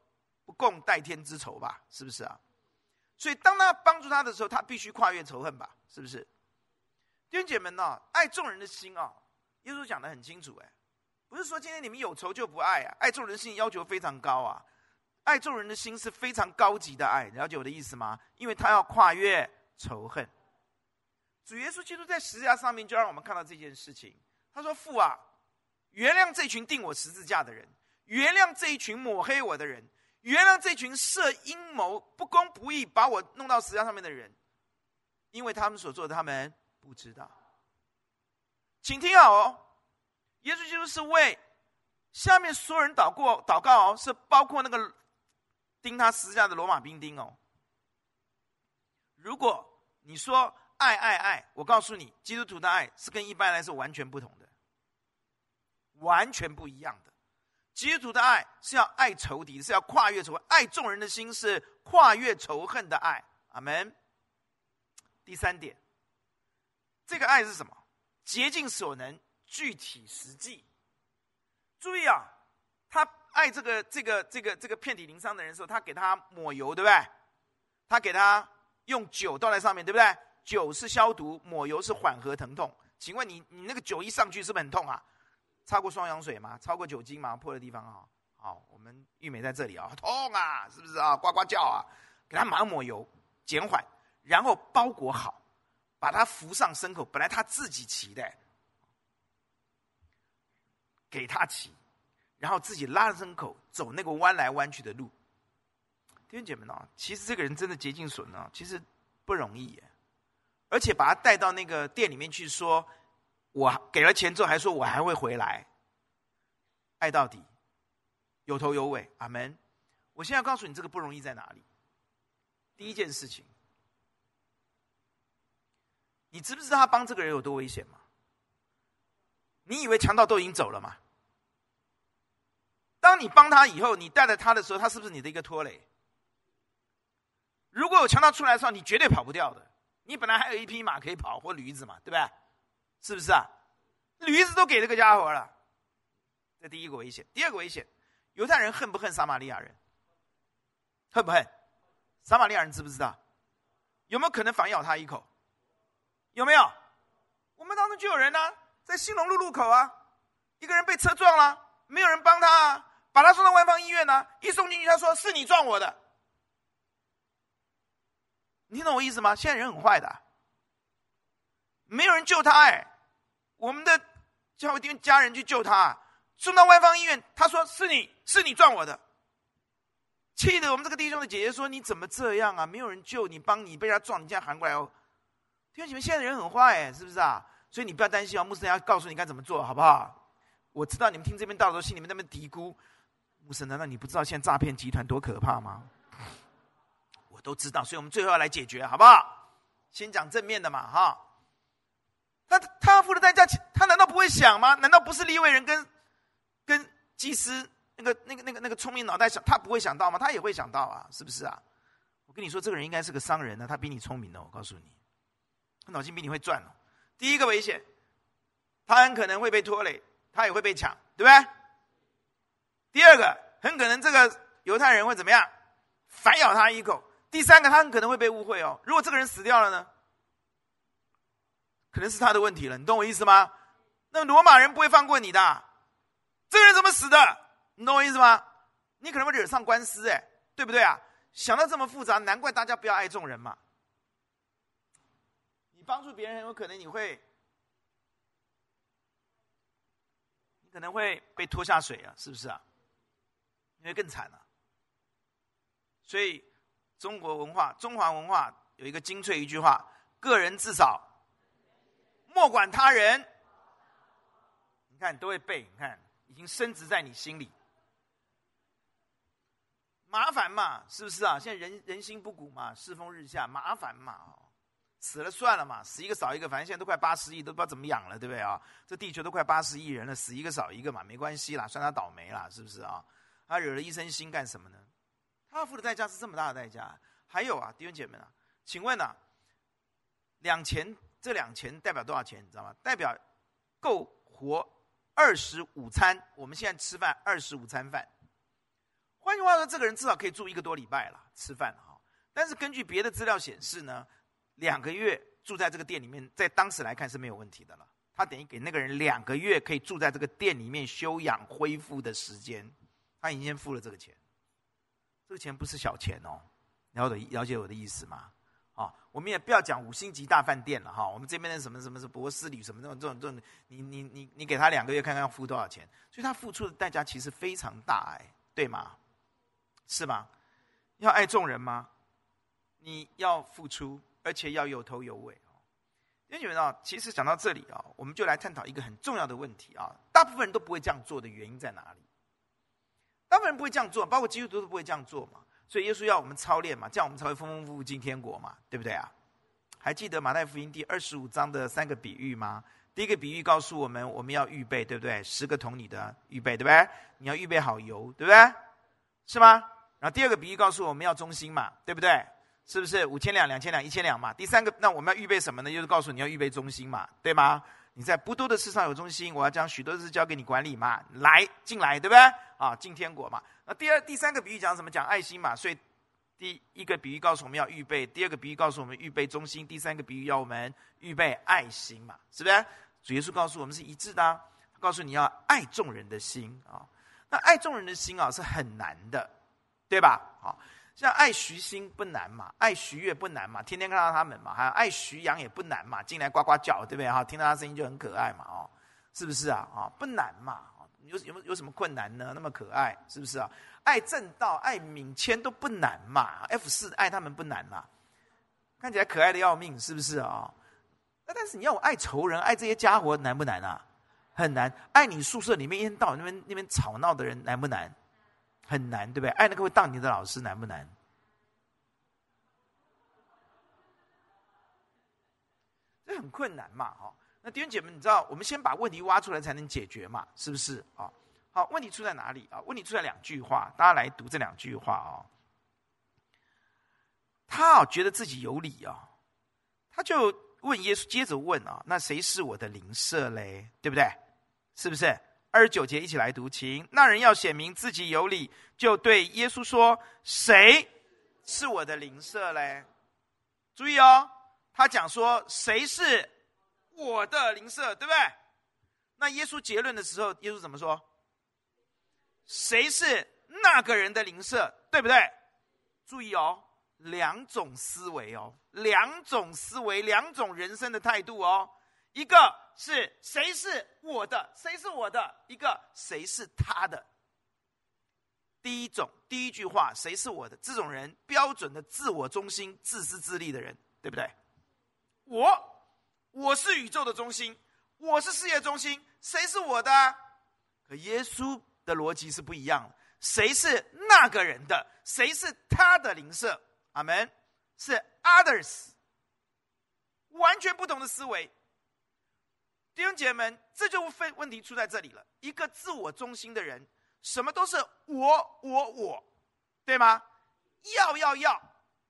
不共戴天之仇吧，是不是啊？所以当他帮助他的时候，他必须跨越仇恨吧，是不是？弟兄姐妹们呢，爱众人的心啊，耶稣讲得很清楚，哎，不是说今天你们有仇就不爱啊，爱众人的心要求非常高啊，爱众人的心是非常高级的爱，了解我的意思吗？因为他要跨越仇恨。主耶稣基督在十字架上面就让我们看到这件事情。他说：“父啊，原谅这群钉我十字架的人，原谅这一群抹黑我的人，原谅这群设阴谋、不公不义把我弄到十字架上面的人，因为他们所做的，他们不知道。”请听好哦，耶稣基督是为下面所有人祷过祷告哦，是包括那个钉他十字架的罗马兵丁哦。如果你说爱爱爱，我告诉你，基督徒的爱是跟一般人是完全不同的，完全不一样的。基督的爱是要爱仇敌，是要跨越仇恨，爱众人的心是跨越仇恨的爱。阿门。第三点，这个爱是什么？竭尽所能，具体实际。注意啊，他爱这个这个这个这个遍体鳞伤的人的时候，他给他抹油，对不对？他给他用酒倒在上面，对不对？酒是消毒，抹油是缓和疼痛。请问你你那个酒一上去是不是很痛啊？擦过双氧水吗？擦过酒精吗？破的地方啊？好，我们玉美在这里啊，痛啊，是不是啊？呱呱叫啊！给他马上抹油，减缓，然后包裹好。把他扶上牲口，本来他自己骑的，给他骑，然后自己拉着牲口走那个弯来弯去的路。弟兄姐妹们，其实这个人真的竭尽所能，其实不容易耶。而且把他带到那个店里面去，说我给了钱之后，还说我还会回来，爱到底，有头有尾。阿门。我现在告诉你，这个不容易在哪里？第一件事情。你知不知道他帮这个人有多危险吗？你以为强盗都已经走了吗？当你帮他以后，你带着他的时候，他是不是你的一个拖累？如果有强盗出来的时候，你绝对跑不掉的。你本来还有一匹马可以跑，或驴子嘛，对不对？是不是啊？驴子都给这个家伙了。这第一个危险。第二个危险，犹太人恨不恨撒玛利亚人？恨不恨？撒玛利亚人知不知道？有没有可能反咬他一口？有没有？我们当中就有人呢、在兴隆路路口啊，一个人被车撞了，没有人帮他啊，把他送到万方医院呢、一送进去，他说是你撞我的。你听懂我意思吗？现在人很坏的，没有人救他哎，我们的教会家人去救他，送到外方医院，他说是你是你撞我的，气得我们这个弟兄的姐姐说你怎么这样啊？没有人救你，帮你被他撞，你这样喊过来哦。因为你们现在人很坏，是不是啊？所以你不要担心哦，牧师要告诉你该怎么做，好不好？我知道你们听这边道的时候，心里面那边嘀咕，牧师难道你不知道现在诈骗集团多可怕吗？我都知道，所以我们最后要来解决，好不好？先讲正面的嘛，哈。那他付的代价，他难道不会想吗？难道不是利未人跟跟祭司那个那个那个那个聪明脑袋想，他不会想到吗？他也会想到啊，是不是啊？我跟你说，这个人应该是个商人呢，他比你聪明的，我告诉你。他脑筋比你会转哦。第一个危险，他很可能会被拖累，他也会被抢，对不对？第二个，很可能这个犹太人会怎么样？反咬他一口。第三个，他很可能会被误会哦。如果这个人死掉了呢？可能是他的问题了，你懂我意思吗？那罗马人不会放过你的。这个人怎么死的？你懂我意思吗？你可能会惹上官司，哎，对不对啊？想到这么复杂，难怪大家不要爱众人嘛。你帮助别人很有可能你会，你可能会被拖下水啊，是不是啊？因为更惨了。所以中国文化、中华文化有一个精粹一句话：个人自扫，莫管他人。你看都会背，你看已经深植在你心里。麻烦嘛，是不是啊？现在人人心不古嘛，世风日下，麻烦嘛。死了算了嘛，死一个少一个，反正现在都快八十亿，都不知道怎么养了，对不对啊？这地球都快八十亿人了，死一个少一个嘛，没关系啦，算他倒霉啦，是不是啊？他惹了一身腥干什么呢？他要付的代价是这么大的代价。还有啊，弟兄姐妹啊，请问啊，两钱这两钱代表多少钱？你知道吗？代表够活二十五餐。我们现在吃饭二十五餐饭。换句话说，这个人至少可以住一个多礼拜了，吃饭哈。但是根据别的资料显示呢？两个月住在这个店里面，在当时来看是没有问题的了。他等于给那个人两个月可以住在这个店里面休养恢复的时间，他已经付了这个钱。这个钱不是小钱哦，了解了解我的意思吗？啊，我们也不要讲五星级大饭店了哈，我们这边的什么什么是博士旅什么这种这种这种，你你你你给他两个月看看要付多少钱，所以他付出的代价其实非常大哎，对吗？是吗？要爱众人吗？你要付出，而且要有头有尾哦。因为你们啊，其实讲到这里啊，我们就来探讨一个很重要的问题啊。大部分人都不会这样做的原因在哪里？大部分人不会这样做，包括基督徒都不会这样做嘛。所以耶稣要我们操练嘛，这样我们才会丰丰富富进天国嘛，对不对啊？还记得马太福音第二十五章的三个比喻吗？第一个比喻告诉我们，我们要预备，对不对？十个铜的预备，对不对？你要预备好油，对不对？是吗？然后第二个比喻告诉我们要忠心嘛，对不对？是不是五千两、两千两、一千两嘛？第三个，那我们要预备什么呢？就是告诉你要预备忠心嘛，对吗？你在不多的事上有忠心，我要将许多的事交给你管理嘛。来进来，对不对？啊，进天国嘛。那第二、第三个比喻讲什么？讲爱心嘛。所以第一个比喻告诉我们要预备，第二个比喻告诉我们预备忠心，第三个比喻要我们预备爱心嘛，是不是？主耶稣告诉我们是一致的，告诉你要爱众人的心啊。那爱众人的心啊是很难的，对吧？好。像爱徐新不难嘛，爱徐悦不难嘛，天天看到他们嘛，还有爱徐阳也不难嘛，进来呱呱叫，对不对？哈，听到他声音就很可爱嘛，哦，是不是啊？啊，不难嘛，有有有什么困难呢？那么可爱，是不是啊？爱正道、爱敏谦都不难嘛，F 四爱他们不难嘛，看起来可爱的要命，是不是啊？那但是你要我爱仇人、爱这些家伙难不难啊？很难。爱你宿舍里面一天到晚那边那边吵闹的人难不难？很难，对不对？爱那个会当你的老师难不难？这很困难嘛，哈。那弟兄姐妹，你知道，我们先把问题挖出来才能解决嘛，是不是啊？好，问题出在哪里啊？问题出在两句话，大家来读这两句话啊。他啊觉得自己有理啊，他就问耶稣，接着问啊，那谁是我的邻舍嘞？对不对？是不是？二十九节一起来读，请那人要显明自己有理，就对耶稣说：“谁是我的邻舍嘞？”注意哦，他讲说：“谁是我的邻舍？”对不对？那耶稣结论的时候，耶稣怎么说？谁是那个人的邻舍？对不对？注意哦，两种思维哦，两种思维，两种人生的态度哦。一个是谁是我的，谁是我的；一个谁是他的。第一种，第一句话，谁是我的？这种人标准的自我中心、自私自利的人，对不对？我，我是宇宙的中心，我是事业中心，谁是我的？可耶稣的逻辑是不一样的，谁是那个人的？谁是他的邻舍？阿门，是 others，完全不同的思维。弟兄姐妹们，这就问问题出在这里了。一个自我中心的人，什么都是我我我，对吗？要要要，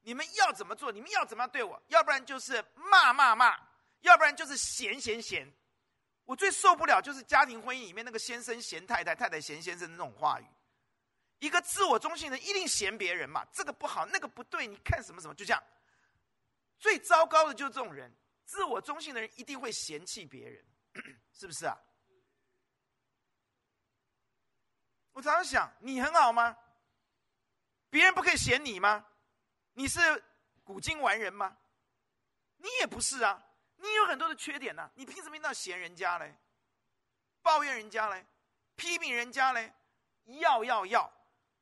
你们要怎么做？你们要怎么样对我？要不然就是骂骂骂，要不然就是嫌嫌嫌。我最受不了就是家庭婚姻里面那个先生嫌太太，太太嫌先生的那种话语。一个自我中心的人一定嫌别人嘛，这个不好，那个不对，你看什么什么，就这样。最糟糕的就是这种人，自我中心的人一定会嫌弃别人。是不是啊？我常常想，你很好吗？别人不可以嫌你吗？你是古今完人吗？你也不是啊，你有很多的缺点呐、啊，你凭什么要嫌人家嘞？抱怨人家嘞？批评人家嘞？要要要！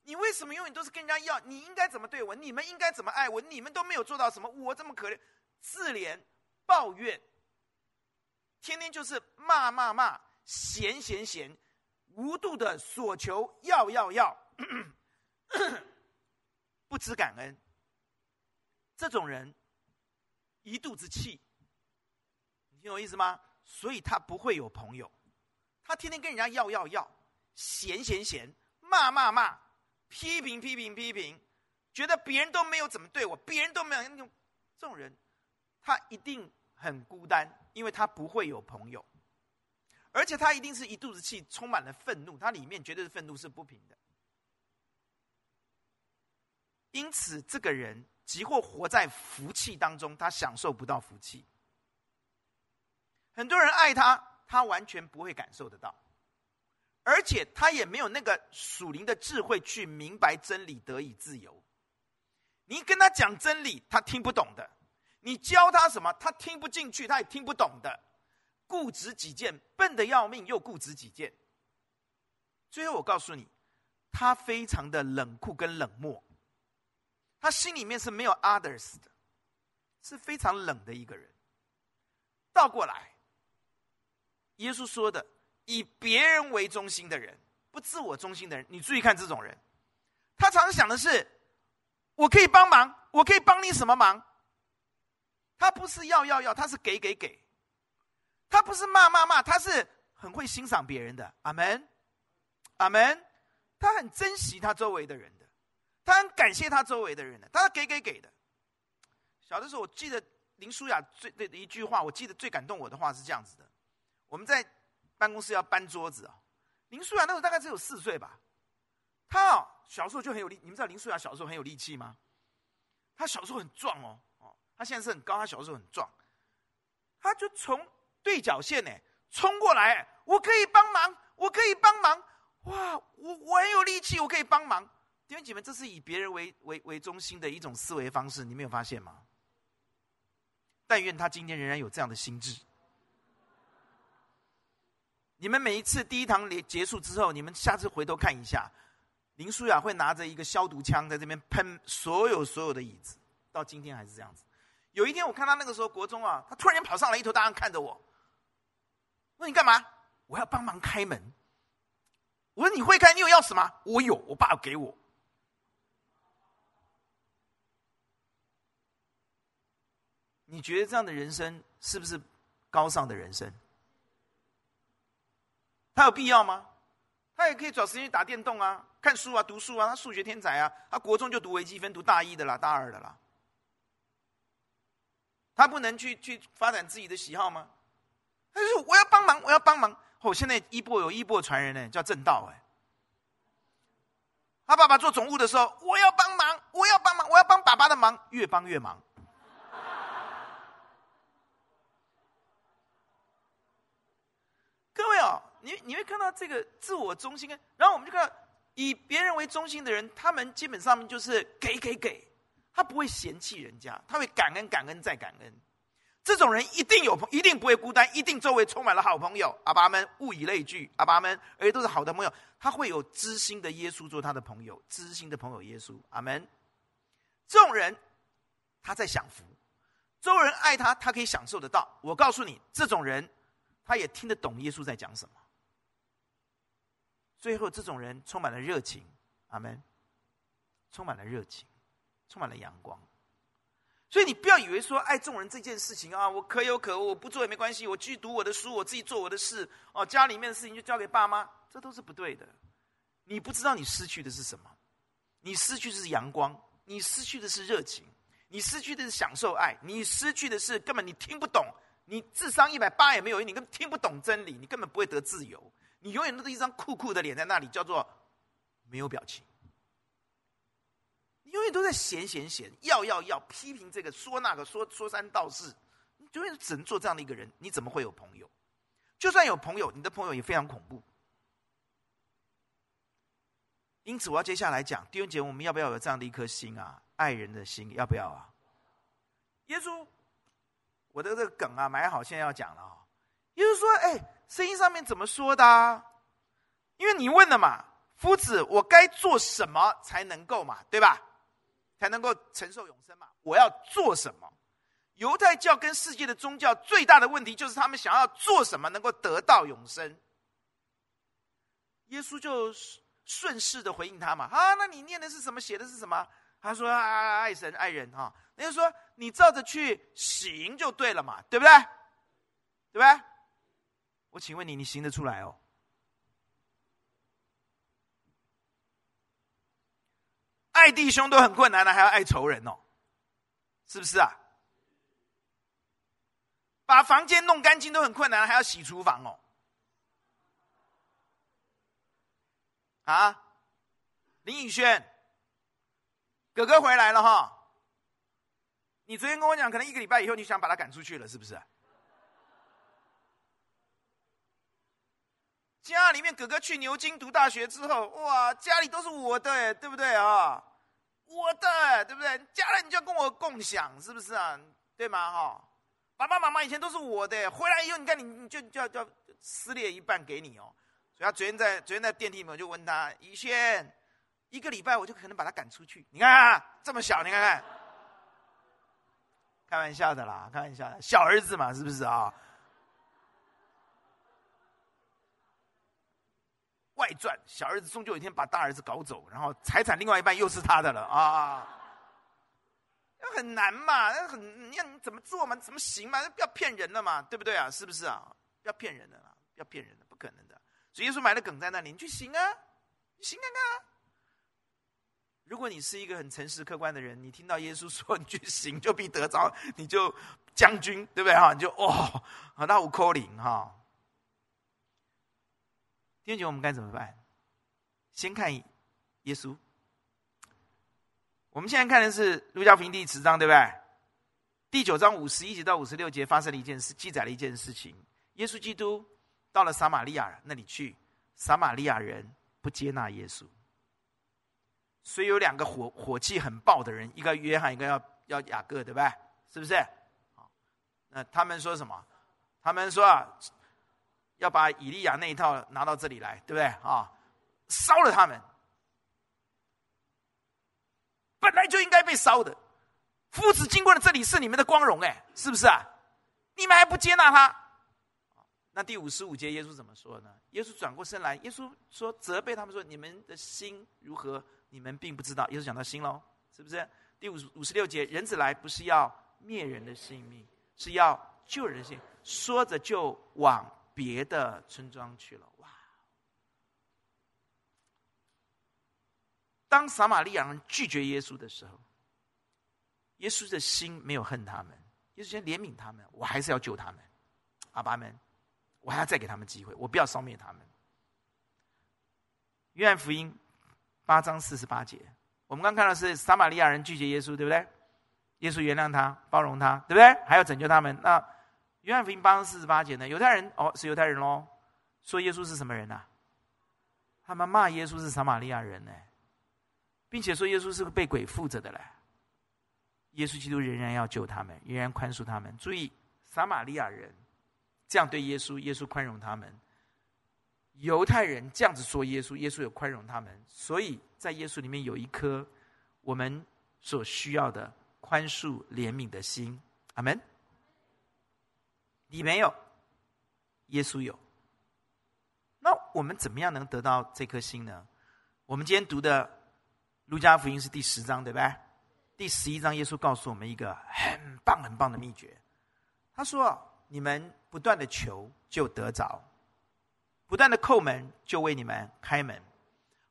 你为什么永远都是跟人家要？你应该怎么对我？你们应该怎么爱我？你们都没有做到什么，我这么可怜，自怜抱怨。天天就是骂骂骂，嫌嫌嫌，无度的索求，要要要，不知感恩。这种人一肚子气，你听我意思吗？所以他不会有朋友，他天天跟人家要要要，嫌嫌嫌，骂骂骂，批评批评批评，觉得别人都没有怎么对我，别人都没有那种，这种人，他一定很孤单。因为他不会有朋友，而且他一定是一肚子气，充满了愤怒，他里面绝对是愤怒，是不平的。因此，这个人即或活在福气当中，他享受不到福气。很多人爱他，他完全不会感受得到；而且他也没有那个属灵的智慧去明白真理，得以自由。你跟他讲真理，他听不懂的；你教他什么，他听不进去，他也听不懂的。固执己见，笨得要命，又固执己见。最后，我告诉你，他非常的冷酷跟冷漠，他心里面是没有 others 的，是非常冷的一个人。倒过来，耶稣说的，以别人为中心的人，不自我中心的人，你注意看这种人，他常常想的是，我可以帮忙，我可以帮你什么忙？他不是要要要，他是给给给，他不是骂骂骂，他是很会欣赏别人的。阿门。阿门，他很珍惜他周围的人的，他很感谢他周围的人的，他是给给给的。小的时候，我记得林书雅最的一句话，我记得最感动我的话是这样子的：我们在办公室要搬桌子啊，林书雅那时候大概只有四岁吧，他哦小时候就很有力。你们知道林书雅小时候很有力气吗？他小时候很壮，哦，他现在是很高，他小时候很壮，他就从对角线呢冲过来，我可以帮忙，我可以帮忙。哇，我我很有力气，我可以帮忙。弟兄姐妹，这是以别人为为为中心的一种思维方式，你没有发现吗？但愿他今天仍然有这样的心智。你们每一次第一堂结结束之后，你们下次回头看一下，林书雅会拿着一个消毒枪在这边喷所有所有的椅子，到今天还是这样子。有一天我看他那个时候国中啊，他突然间跑上来，一头大汗看着我，问你干嘛？我要帮忙开门。我说你会开，你有钥匙吗？我有，我爸给我。你觉得这样的人生是不是高尚的人生？他有必要吗？他也可以找时间去打电动啊，看书啊，读书啊。他数学天才啊，他国中就读微积分，读大一的啦，大二的啦。他不能去去发展自己的喜好吗？他说我要帮忙，我要帮忙。哦，现在一波有一波传人呢，叫正道哎。他爸爸做总务的时候，我要帮忙，我要帮忙，我要帮爸爸的忙，越帮越忙。各位哦，你你会看到这个自我中心啊，然后我们就看到以别人为中心的人，他们基本上就是给给给，他不会嫌弃人家，他会感恩感恩再感恩。这种人一定有朋，一定不会孤单，一定周围充满了好朋友。阿爸们物以类聚，阿爸们而且都是好的朋友。他会有知心的耶稣做他的朋友，知心的朋友耶稣。阿门。这种人他在享福，周围人爱他，他可以享受得到。我告诉你，这种人他也听得懂耶稣在讲什么。最后，这种人充满了热情。阿门。充满了热情，充满了阳光。所以你不要以为说爱众人这件事情啊，我可有可无，我不做也没关系，我继续读我的书，我自己做我的事。哦，家里面的事情就交给爸妈，这都是不对的。你不知道你失去的是什么，你失去的是阳光，你失去的是热情，你失去的是享受爱，你失去的是根本你听不懂，你智商一百八也没有用，你根本听不懂真理，你根本不会得自由，你永远都是一张酷酷的脸在那里，叫做没有表情。永远都在嫌嫌嫌，要要要，批评这个，说那个，说说三道四，你永远只能做这样的一个人，你怎么会有朋友？就算有朋友，你的朋友也非常恐怖。因此，我要接下来讲弟兄姐妹，我们要不要有这样的一颗心啊？爱人的心，要不要啊？耶稣，我的这个梗啊，买好，现在要讲了啊。耶稣说：“哎，圣经上面怎么说的啊？因为你问了嘛，夫子，我该做什么才能够嘛？对吧？”才能够承受永生嘛？我要做什么？犹太教跟世界的宗教最大的问题就是他们想要做什么能够得到永生。耶稣就顺势的回应他嘛，啊，那你念的是什么？写的是什么？他说啊，爱神爱人啊。那就说你照着去行就对了嘛，对不对？对不对？我请问你，你行得出来哦？爱弟兄都很困难了，还要爱仇人哦，是不是啊？把房间弄干净都很困难，还要洗厨房哦。啊，林宇轩，哥哥回来了哈。你昨天跟我讲，可能一个礼拜以后你想把他赶出去了，是不是？家里面哥哥去牛津读大学之后，哇，家里都是我的，对不对啊？我的，对不对？家人你就要跟我共享，是不是啊？对吗？哈，爸爸妈妈以前都是我的，回来以后你看你你就就要要撕裂一半给你哦。所以他昨天在昨天在电梯里面我就问他，怡轩，一个礼拜我就可能把他赶出去。你看看这么小，你看看，开玩笑的啦，开玩笑的，小儿子嘛，是不是啊？外传，小儿子终究有一天把大儿子搞走，然后财产另外一半又是他的了啊！那很难嘛，那很你要你怎么做嘛？怎么行嘛？不要骗人了嘛，对不对啊？是不是啊？要骗人的啦，要骗人的，不可能的。所以耶稣埋了梗在那里，你去行啊，你行看看啊。如果你是一个很诚实客观的人，你听到耶稣说你去行，就必得着，你就将军，对不对哈？你就哦，那我扣零哈。弟兄姐，我们该怎么办？先看耶稣。我们现在看的是路加福音第十章，对不对？第九章五十一节到五十六节发生了一件事，记载了一件事情：耶稣基督到了撒玛利亚那里去，撒玛利亚人不接纳耶稣。所以有两个火火气很爆的人，一个约翰，一个要要雅各，对不对？是不是？那他们说什么？他们说啊。要把以利亚那一套拿到这里来，对不对啊？烧了他们，本来就应该被烧的。夫子经过了这里，是你们的光荣，哎，是不是啊？你们还不接纳他？那第五十五节，耶稣怎么说呢？耶稣转过身来，耶稣说责备他们说：“你们的心如何？你们并不知道。”耶稣讲到心喽，是不是？第五五十六节，人子来不是要灭人的性命，是要救人性。说着就往。别的村庄去了，哇！当撒玛利亚人拒绝耶稣的时候，耶稣的心没有恨他们，耶稣先怜悯他们，我还是要救他们，阿爸们，我还要再给他们机会，我不要消灭他们。约翰福音八章四十八节，我们刚看到是撒玛利亚人拒绝耶稣，对不对？耶稣原谅他，包容他，对不对？还要拯救他们，那。约翰福音八章四十八节呢？犹太人哦，是犹太人喽，说耶稣是什么人呐、他们骂耶稣是撒玛利亚人呢，并且说耶稣是个被鬼附着的嘞。耶稣基督仍然要救他们，仍然宽恕他们。注意，撒玛利亚人这样对耶稣，耶稣宽容他们；犹太人这样子说耶稣，耶稣有宽容他们。所以在耶稣里面有一颗我们所需要的宽恕、怜悯的心。阿门。你没有，耶稣有。那我们怎么样能得到这颗心呢？我们今天读的《路加福音》是第十章，对吧？第十一章，耶稣告诉我们一个很棒很棒的秘诀。他说：“你们不断的求，就得着；不断的叩门，就为你们开门；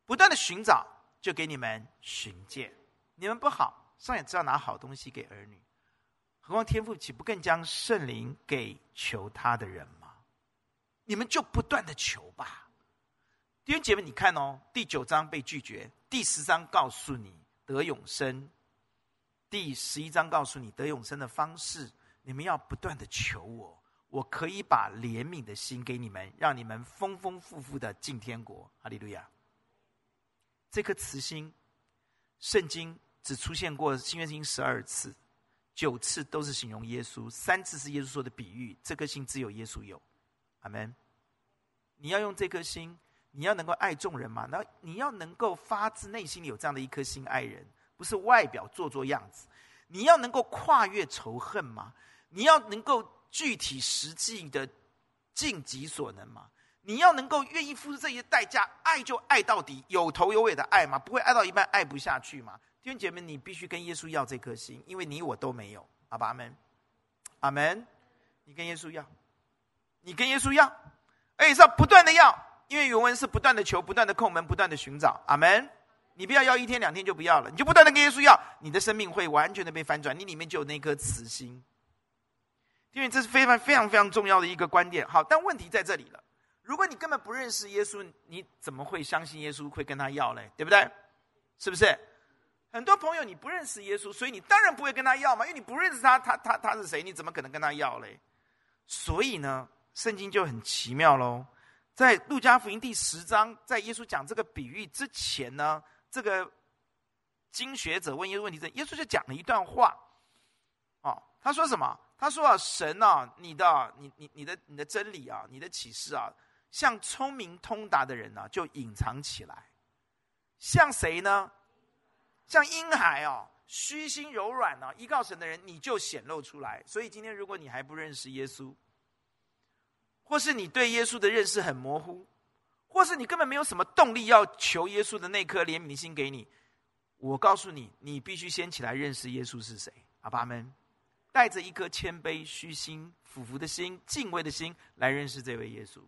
不断的寻找，就给你们寻见。你们不好，上也知道拿好东西给儿女。”何况天父岂不更将圣灵给求他的人吗？你们就不断的求吧。弟兄姐妹，你看哦，第九章被拒绝，第十章告诉你得永生，第十一章告诉你得永生的方式。你们要不断的求我，我可以把怜悯的心给你们，让你们丰丰富富的进天国。哈利路亚。这颗慈心，圣经只出现过新约圣经十二次。九次都是形容耶稣，三次是耶稣说的比喻。这颗心只有耶稣有，阿门。你要用这颗心，你要能够爱众人嘛？那你要能够发自内心里有这样的一颗心爱人，不是外表做做样子。你要能够跨越仇恨嘛？你要能够具体实际的尽己所能嘛？你要能够愿意付出这些代价，爱就爱到底，有头有尾的爱嘛？不会爱到一半爱不下去嘛？弟兄姐妹，你必须跟耶稣要这颗心，因为你我都没有。阿爸阿门，阿门。你跟耶稣要，你跟耶稣要，而且是要不断的要，因为原文是不断的求，不断的叩门，不断的寻找。阿门。你不要要一天两天就不要了，你就不断的跟耶稣要，你的生命会完全的被翻转，你里面就有那颗慈心。因为这是非常非常非常重要的一个观点。好，但问题在这里了，如果你根本不认识耶稣，你怎么会相信耶稣会跟他要嘞？对不对？是不是？很多朋友你不认识耶稣，所以你当然不会跟他要嘛，因为你不认识他，他他他是谁？你怎么可能跟他要嘞？所以呢，圣经就很奇妙喽。在路加福音第十章，在耶稣讲这个比喻之前呢，这个经学者问耶稣问题时，耶稣就讲了一段话。哦，他说什么？他说啊，神啊，你的、你、你、你的、你的真理啊，你的启示啊，像聪明通达的人呢、啊，就隐藏起来；像谁呢？像婴孩哦，虚心柔软呢、啊，依靠神的人，你就显露出来。所以今天，如果你还不认识耶稣，或是你对耶稣的认识很模糊，或是你根本没有什么动力要求耶稣的那颗怜悯心给你，我告诉你，你必须先起来认识耶稣是谁。阿爸们，带着一颗谦卑、虚心、俯伏的心、敬畏的心来认识这位耶稣。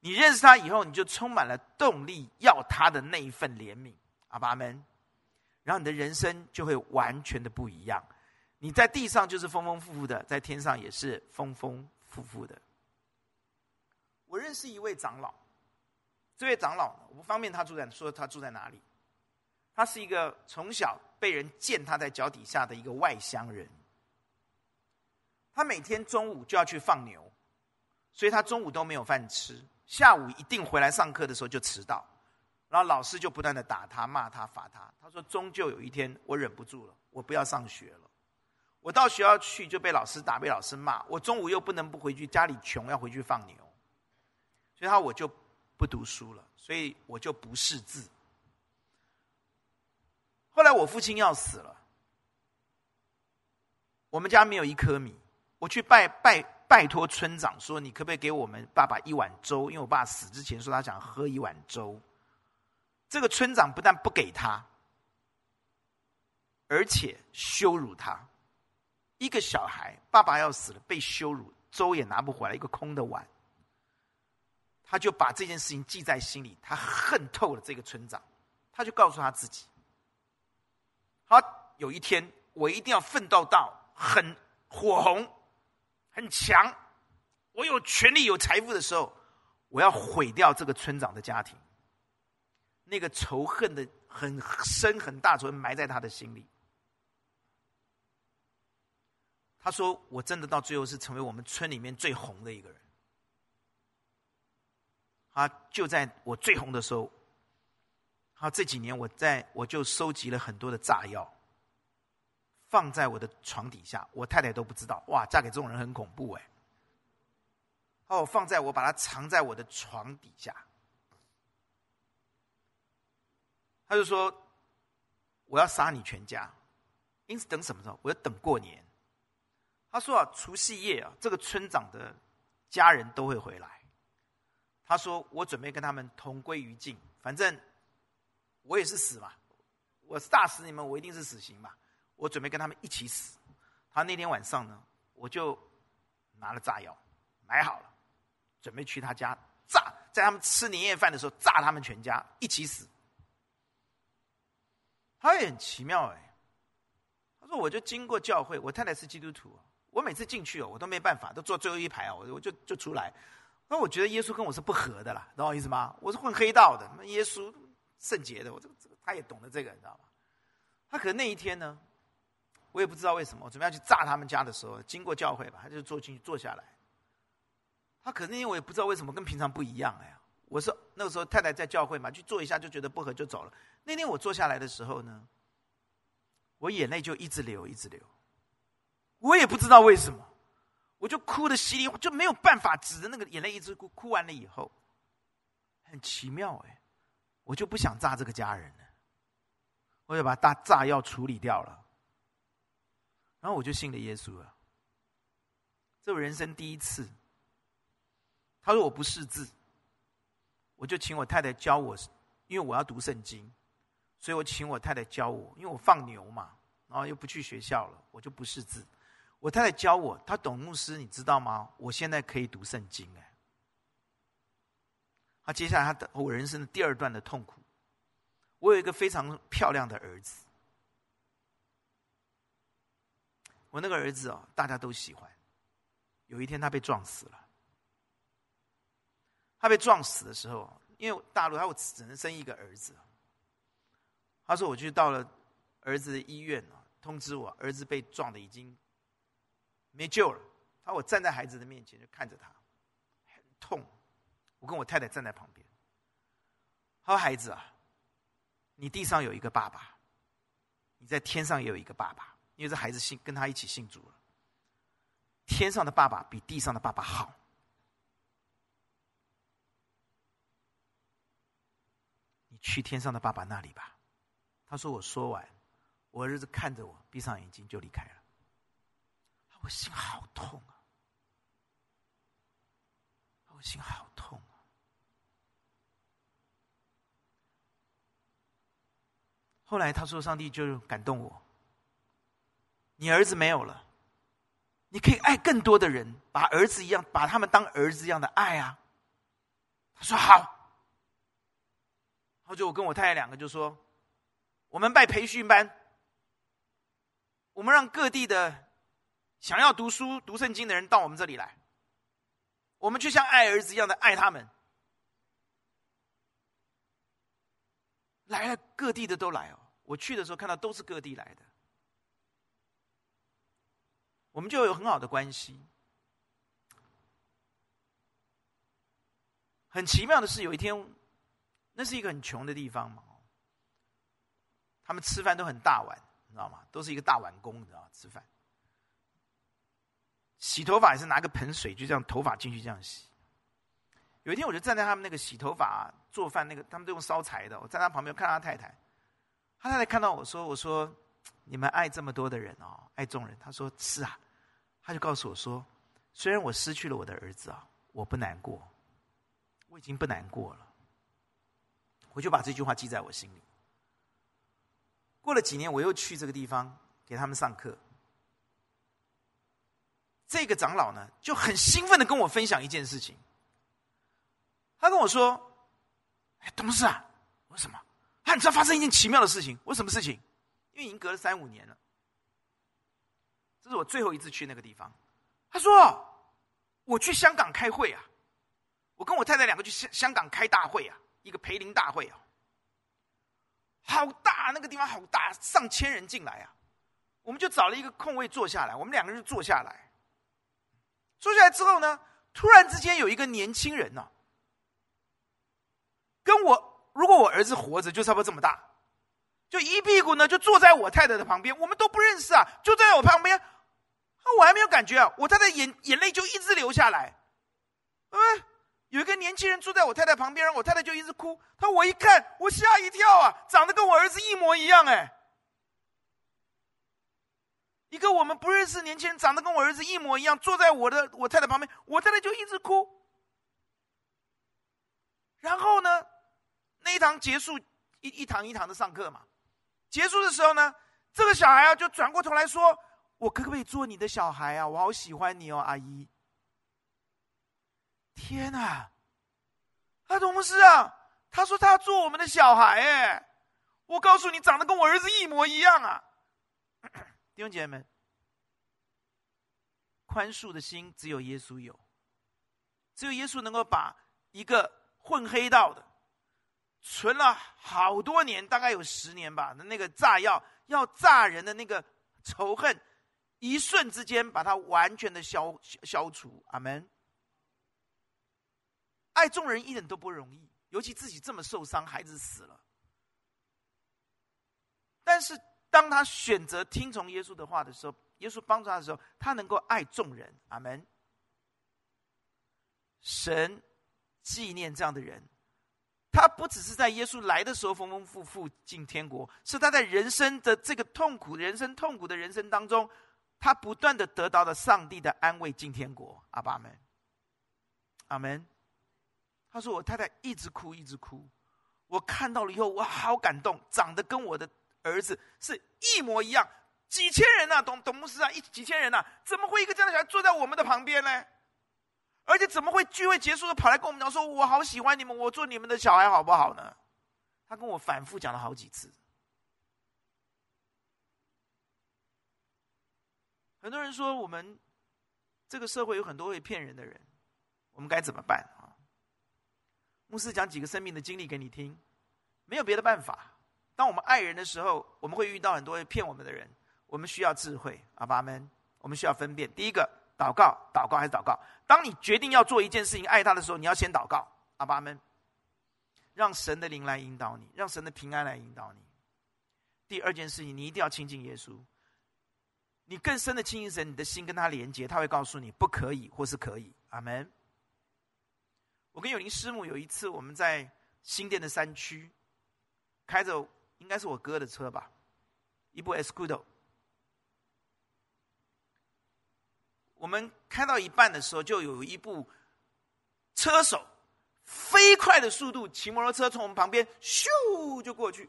你认识他以后，你就充满了动力要他的那一份怜悯。阿爸们，然后你的人生就会完全的不一样。你在地上就是丰丰富富的，在天上也是丰丰富富的。我认识一位长老，这位长老，我不方便他住在说他住在哪里。他是一个从小被人践踏在脚底下的一个外乡人。他每天中午就要去放牛，所以他中午都没有饭吃。下午一定回来上课的时候就迟到，然后老师就不断的打他、骂他、罚他。他说：“终究有一天我忍不住了，我不要上学了。我到学校去就被老师打、被老师骂。我中午又不能不回去，家里穷要回去放牛。”所以他我就不读书了，所以我就不识字。后来我父亲要死了，我们家没有一颗米，我去拜拜拜托村长说：“你可不可以给我们爸爸一碗粥？”因为我爸死之前说他想喝一碗粥。这个村长不但不给他，而且羞辱他。一个小孩，爸爸要死了，被羞辱，粥也拿不回来，一个空的碗。他就把这件事情记在心里，他恨透了这个村长，他就告诉他自己：好，有一天我一定要奋斗到很火红、很强，我有权力、有财富的时候，我要毁掉这个村长的家庭。那个仇恨的很深、很大仇恨埋在他的心里。他说：“我真的到最后是成为我们村里面最红的一个人。”他就在我最红的时候，他这几年我在我就收集了很多的炸药，放在我的床底下，我太太都不知道。哇，嫁给这种人很恐怖哎！哦，放在我把它藏在我的床底下，他就说我要杀你全家，因此等什么时候？我要等过年。他说啊，除夕夜啊，这个村长的家人都会回来。他说：“我准备跟他们同归于尽，反正我也是死嘛，我炸死你们，我一定是死刑嘛。我准备跟他们一起死。”他那天晚上呢，我就拿了炸药，买好了，准备去他家炸，在他们吃年夜饭的时候炸他们全家一起死。他也很奇妙哎，他说：“我就经过教会，我太太是基督徒，我每次进去哦，我都没办法，都坐最后一排啊，我我就就出来。”那我觉得耶稣跟我是不合的啦，懂我意思吗？我是混黑道的，那耶稣圣洁的，我这这个他也懂得这个，你知道吗？他可能那一天呢，我也不知道为什么，我准备要去炸他们家的时候，经过教会吧，他就坐进去坐下来。他可能因为我也不知道为什么跟平常不一样哎呀，我说那个时候太太在教会嘛，去坐一下就觉得不合就走了。那天我坐下来的时候呢，我眼泪就一直流一直流，我也不知道为什么。我就哭的稀里，就没有办法止着那个眼泪一直哭。哭完了以后，很奇妙哎，我就不想炸这个家人了，我就把大炸药处理掉了，然后我就信了耶稣了。这我人生第一次。他说我不识字，我就请我太太教我，因为我要读圣经，所以我请我太太教我，因为我放牛嘛，然后又不去学校了，我就不识字。我太太教我，她懂牧师，你知道吗？我现在可以读圣经哎。她接下来，她我人生的第二段的痛苦。我有一个非常漂亮的儿子，我那个儿子哦，大家都喜欢。有一天，他被撞死了。他被撞死的时候，因为大陆他我只能生一个儿子。他说：“我去到了儿子的医院啊，通知我儿子被撞的已经。”没救了。他我站在孩子的面前就看着他，很痛，我跟我太太站在旁边。他说：“孩子啊，你地上有一个爸爸，你在天上也有一个爸爸，因为这孩子信跟他一起信主了。天上的爸爸比地上的爸爸好。你去天上的爸爸那里吧。”他说：“我说完，我儿子看着我，闭上眼睛就离开了。我心好痛啊！”我心好痛啊！后来他说：“上帝就感动我，你儿子没有了，你可以爱更多的人，把儿子一样，把他们当儿子一样的爱啊。”他说：“好。”然后就我跟我太太两个就说：“我们办培训班，我们让各地的想要读书、读圣经的人到我们这里来。”我们就像爱儿子一样的爱他们，来了各地的都来哦。我去的时候看到都是各地来的，我们就有很好的关系。很奇妙的是，有一天，那是一个很穷的地方嘛，他们吃饭都很大碗，你知道吗？都是一个大碗工，你知道吗？吃饭。洗头发也是拿个盆水，就这样头发进去这样洗。有一天，我就站在他们那个洗头发、做饭那个，他们都用烧柴的。我在他旁边看他太太，他太太看到我说：“我说你们爱这么多的人哦，爱众人。”他说：“是啊。”他就告诉我说：“虽然我失去了我的儿子啊，我不难过，我已经不难过了。”我就把这句话记在我心里。过了几年，我又去这个地方给他们上课。这个长老呢，就很兴奋的跟我分享一件事情。他跟我说：“哎，董事啊，我说什么？啊，你知道发生一件奇妙的事情？我什么事情？因为已经隔了三五年了，这是我最后一次去那个地方。他说，我去香港开会啊，我跟我太太两个去香香港开大会啊，一个培灵大会啊，好大，那个地方好大，上千人进来啊，我们就找了一个空位坐下来，我们两个人就坐下来。”坐下来之后呢，突然之间有一个年轻人呢、跟我如果我儿子活着，就差不多这么大，就一屁股呢就坐在我太太的旁边，我们都不认识啊，就在我旁边，啊，我还没有感觉啊，我太太眼眼泪就一直流下来，嗯，有一个年轻人坐在我太太旁边，我太太就一直哭，他我一看，我吓一跳啊，长得跟我儿子一模一样哎。一个我们不认识年轻人，长得跟我儿子一模一样，坐在我的我太太旁边，我太太就一直哭。然后呢，那一堂结束，一一堂一堂的上课嘛，结束的时候呢，这个小孩啊就转过头来说：“我可不可以做你的小孩啊？我好喜欢你哦，阿姨。”天哪！他同事啊，他说他要做我们的小孩，哎，我告诉你，长得跟我儿子一模一样啊。弟兄姐妹们，宽恕的心只有耶稣有，只有耶稣能够把一个混黑道的、存了好多年，大概有十年吧的那个炸药要炸人的那个仇恨，一瞬之间把它完全的消消除。阿门。爱众人一点都不容易，尤其自己这么受伤，孩子死了，但是。当他选择听从耶稣的话的时候，耶稣帮助他的时候，他能够爱众人。阿门。神纪念这样的人，他不只是在耶稣来的时候丰丰富富进天国，是他在人生的这个痛苦、人生痛苦的人生当中，他不断的得到了上帝的安慰进天国。阿爸们，阿门。他说：“我太太一直哭，一直哭，我看到了以后，我好感动，长得跟我的。”儿子是一模一样，几千人呐、啊，董董牧师啊，一几千人呐、啊，怎么会一个这样的小孩坐在我们的旁边呢？而且怎么会聚会结束了跑来跟我们讲说，我好喜欢你们，我做你们的小孩好不好呢？他跟我反复讲了好几次。很多人说我们这个社会有很多会骗人的人，我们该怎么办？牧师讲几个生命的经历给你听，没有别的办法。当我们爱人的时候，我们会遇到很多骗我们的人。我们需要智慧，阿爸们，我们需要分辨。第一个，祷告，祷告还是祷告。当你决定要做一件事情，爱他的时候，你要先祷告，阿爸们，让神的灵来引导你，让神的平安来引导你。第二件事情，你一定要亲近耶稣。你更深的亲近神，你的心跟他连接，他会告诉你不可以或是可以。阿门。我跟有林师母有一次，我们在新店的山区，开着应该是我哥的车吧，一部 Escudo。我们开到一半的时候，就有一部车手飞快的速度骑摩托车从我们旁边咻就过去。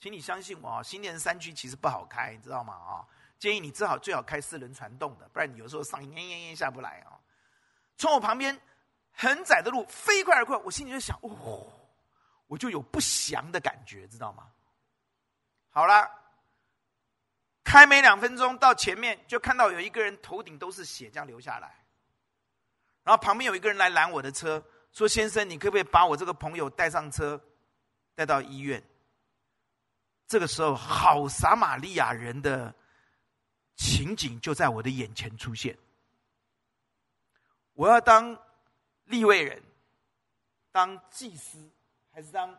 请你相信我啊，新店的山区其实不好开，你知道吗？啊，建议你最好最好开四轮传动的，不然你有时候上烟烟烟下不来啊。从我旁边很窄的路飞快而过，我心里就想，哦，我就有不祥的感觉，知道吗？好了，开没两分钟到前面就看到有一个人头顶都是血，这样流下来，然后旁边有一个人来拦我的车，说：“先生，你可不可以把我这个朋友带上车，带到医院？”这个时候，好撒玛利亚人的情景就在我的眼前出现。我要当利未人，当祭司，还是当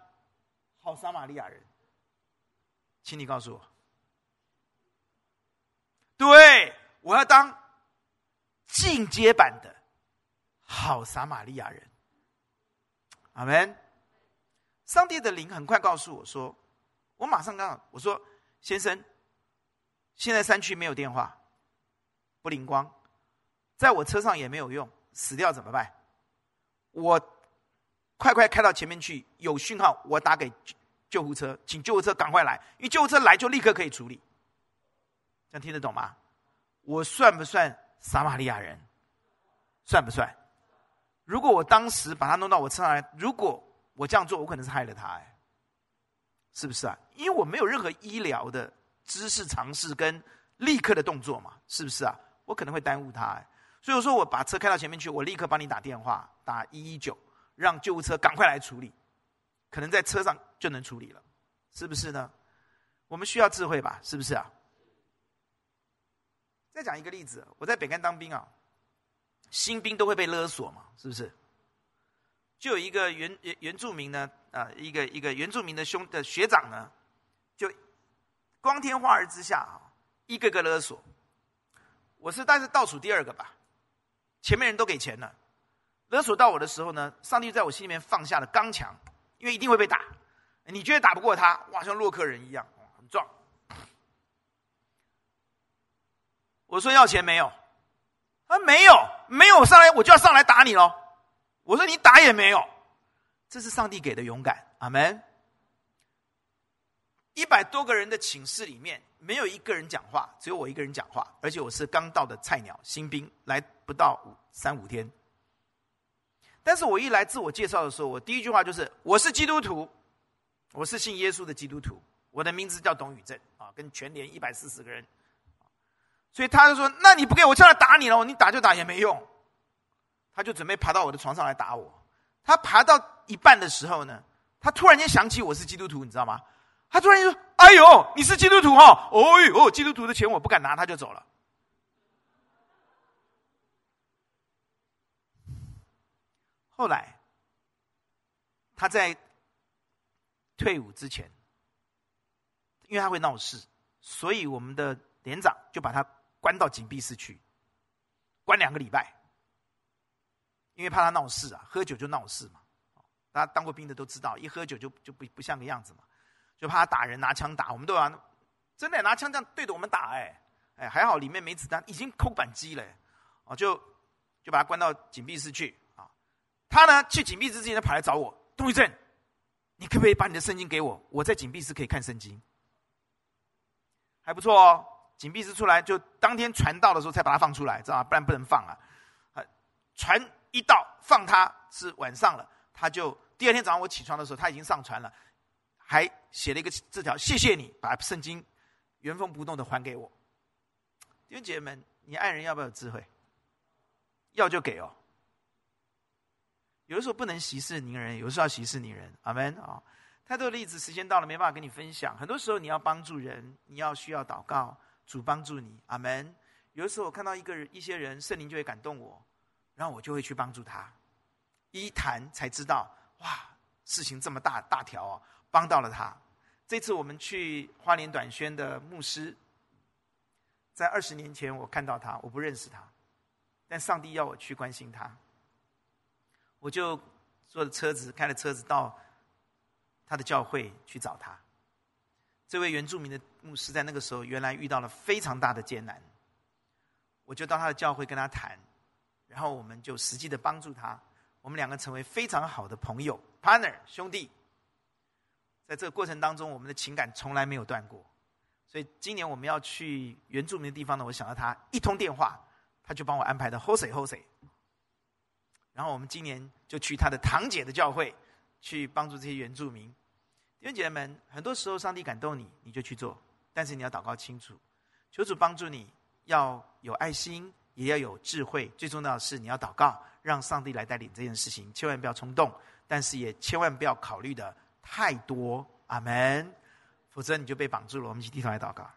好撒玛利亚人？请你告诉我。对，我要当进阶版的好撒玛利亚人。阿门。上帝的灵很快告诉我说。我马上刚好我说，先生，现在山区没有电话，不灵光，在我车上也没有用，死掉怎么办？我快快开到前面去，有讯号我打给救护车，请救护车赶快来，因为救护车来就立刻可以处理。这样听得懂吗？我算不算撒玛利亚人？算不算？如果我当时把他弄到我车上来，如果我这样做，我可能是害了他哎。是不是啊？因为我没有任何医疗的知识常识跟立刻的动作嘛，是不是啊？我可能会耽误他，哎，所以我说我把车开到前面去，我立刻帮你打电话，打一一九，让救护车赶快来处理，可能在车上就能处理了，是不是呢？我们需要智慧吧，是不是啊？再讲一个例子，我在北干当兵啊，新兵都会被勒索嘛，是不是？就有一个原原原住民呢，啊，一个一个原住民的兄的学长呢，就光天化日之下啊，一个个勒索。我是但是倒数第二个吧，前面人都给钱了，勒索到我的时候呢，上帝在我心里面放下了刚强，因为一定会被打。你觉得打不过他，哇，像洛克人一样，很壮。我说要钱没有？他没有，没有上来我就要上来打你喽。我说你打也没有，这是上帝给的勇敢，阿门。一百多个人的寝室里面，没有一个人讲话，只有我一个人讲话，而且我是刚到的菜鸟新兵，来不到五三五天。但是我一来自我介绍的时候，我第一句话就是：我是基督徒，我是信耶稣的基督徒，我的名字叫董宇正啊，跟全连一百四十个人。所以他就说：那你不给我上来打你了，你打就打也没用。他就准备爬到我的床上来打我。他爬到一半的时候呢，他突然间想起我是基督徒，你知道吗？他突然间说：“哎呦，你是基督徒哈？哦呦，基督徒的钱我不敢拿。”他就走了。后来，他在退伍之前，因为他会闹事，所以我们的连长就把他关到禁闭室去，关两个礼拜。因为怕他闹事啊，喝酒就闹事嘛。大家当过兵的都知道，一喝酒就就不不像个样子嘛，就怕他打人，拿枪打。我们都要真的拿枪这样对着我们打，哎哎，还好里面没子弹，已经扣扳机了，哦，就就把他关到禁闭室去。他呢去禁闭室之前，他跑来找我，杜玉正，你可不可以把你的圣经给我？我在禁闭室可以看圣经，还不错哦。禁闭室出来就当天传道的时候才把他放出来，知道吗？不然不能放啊，啊，传。一到放他是晚上了，他就第二天早上我起床的时候，他已经上船了，还写了一个字条，谢谢你把圣经原封不动的还给我。弟兄姐妹们，你爱人要不要有智慧？要就给哦。有的时候不能息事宁人，有的时候要息事宁人。阿门啊！太多的例子，时间到了没办法跟你分享。很多时候你要帮助人，你要需要祷告，主帮助你。阿门。有的时候我看到一个人、一些人，圣灵就会感动我。然后我就会去帮助他，一谈才知道，哇，事情这么大大条哦，帮到了他。这次我们去花莲短宣的牧师，在二十年前我看到他，我不认识他，但上帝要我去关心他，我就坐着车子，开了车子到他的教会去找他。这位原住民的牧师在那个时候原来遇到了非常大的艰难，我就到他的教会跟他谈，然后我们就实际的帮助他，我们两个成为非常好的朋友，partner 兄弟。在这个过程当中，我们的情感从来没有断过。所以今年我们要去原住民的地方呢，我想到他一通电话，他就帮我安排的 h o s e h o s e。然后我们今年就去他的堂姐的教会，去帮助这些原住民。弟兄姐妹们，很多时候上帝感动你，你就去做，但是你要祷告清楚，求主帮助你，要有爱心，也要有智慧。最重要的是你要祷告，让上帝来带领这件事情，千万不要冲动，但是也千万不要考虑的。太多，阿门，否则你就被绑住了。我们一起低头来祷告。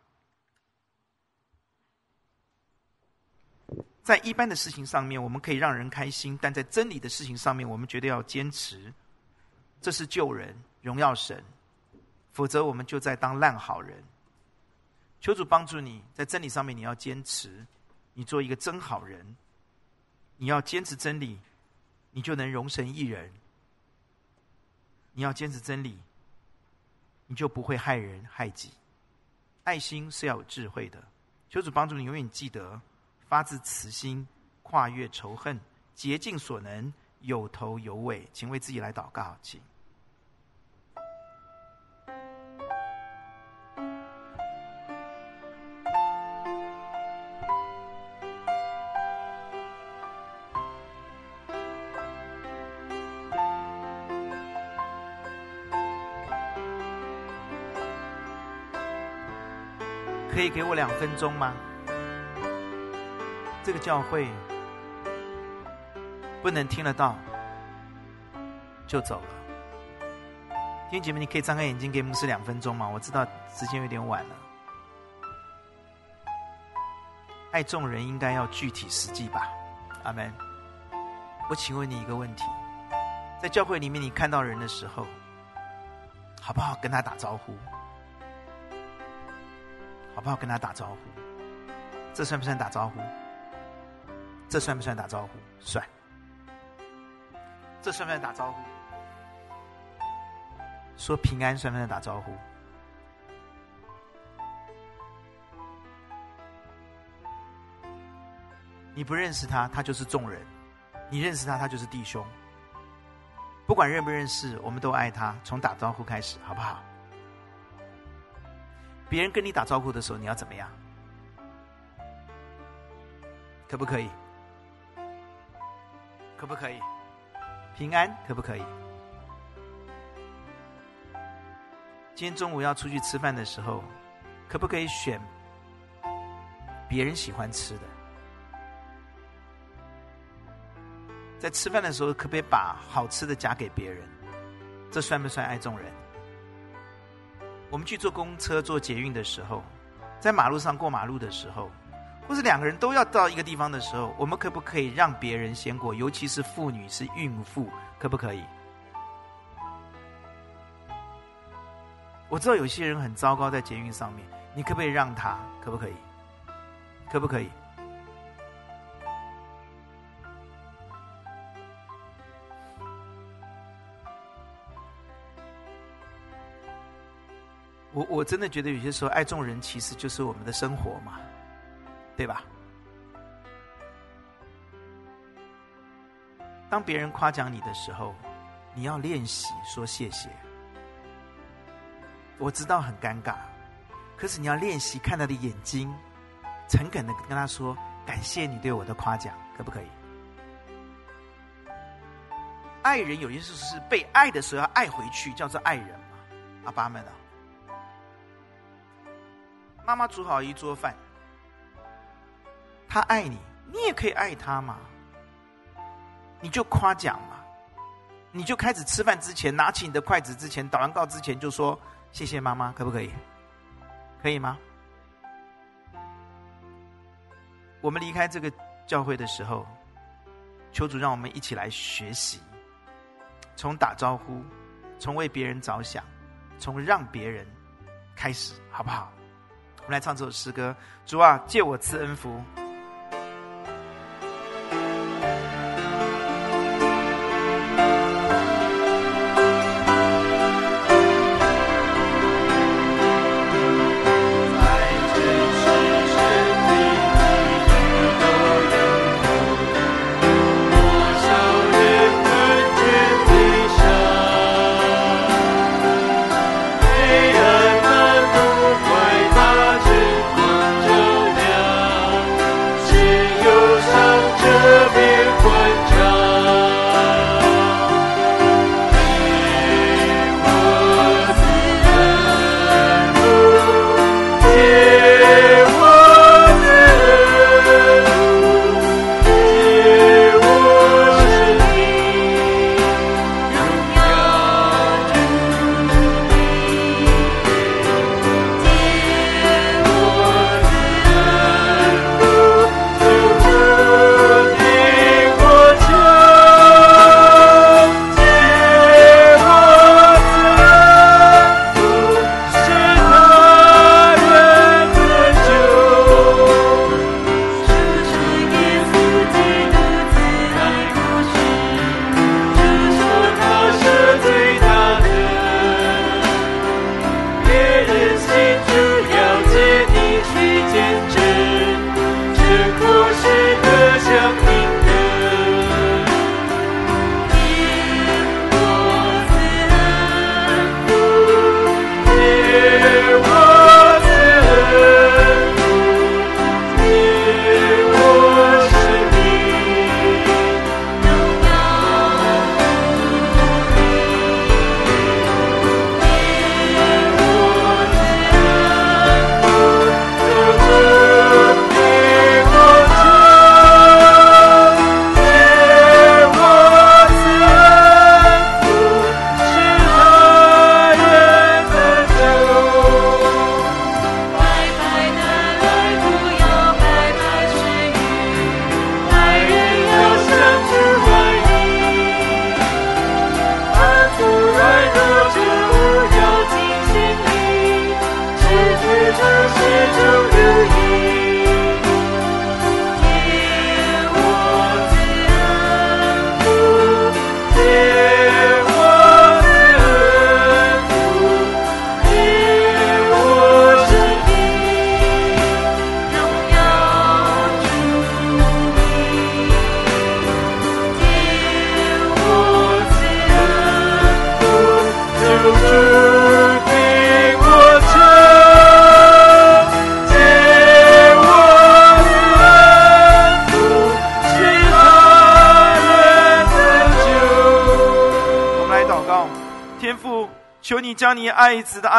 在一般的事情上面，我们可以让人开心；但在真理的事情上面，我们绝对要坚持。这是救人、荣耀神，否则我们就在当烂好人。求主帮助你在真理上面，你要坚持，你做一个真好人。你要坚持真理，你就能荣神一人。你要坚持真理，你就不会害人害己。爱心是要有智慧的，求主帮助你永远记得，发自慈心，跨越仇恨，竭尽所能，有头有尾。请为自己来祷告，请。可以给我两分钟吗？这个教会不能听得到就走了。弟兄姐妹，你可以张开眼睛给牧师两分钟吗？我知道时间有点晚了。爱众人应该要具体实际吧？阿门。我请问你一个问题：在教会里面，你看到人的时候，好不好跟他打招呼？好不好跟他打招呼？这算不算打招呼？这算不算打招呼？算。这算不算打招呼？说平安算不算打招呼？你不认识他，他就是众人；你认识他，他就是弟兄。不管认不认识，我们都爱他。从打招呼开始，好不好？别人跟你打招呼的时候，你要怎么样？可不可以？可不可以？平安可不可以？今天中午要出去吃饭的时候，可不可以选别人喜欢吃的？在吃饭的时候，可不可以把好吃的夹给别人？这算不算爱众人？我们去坐公车、坐捷运的时候，在马路上过马路的时候，或是两个人都要到一个地方的时候，我们可不可以让别人先过？尤其是妇女、是孕妇，可不可以？我知道有些人很糟糕，在捷运上面，你可不可以让他？可不可以？可不可以？我我真的觉得有些时候爱众人其实就是我们的生活嘛，对吧？当别人夸奖你的时候，你要练习说谢谢。我知道很尴尬，可是你要练习看他的眼睛，诚恳的跟他说感谢你对我的夸奖，可不可以？爱人有些事是被爱的时候要爱回去，叫做爱人嘛，阿爸们啊。妈妈煮好一桌饭，他爱你，你也可以爱他嘛。你就夸奖嘛，你就开始吃饭之前，拿起你的筷子之前，祷完告之前就说谢谢妈妈，可不可以？可以吗？我们离开这个教会的时候，求主让我们一起来学习，从打招呼，从为别人着想，从让别人开始，好不好？我们来唱这首诗歌。主啊，借我赐恩福。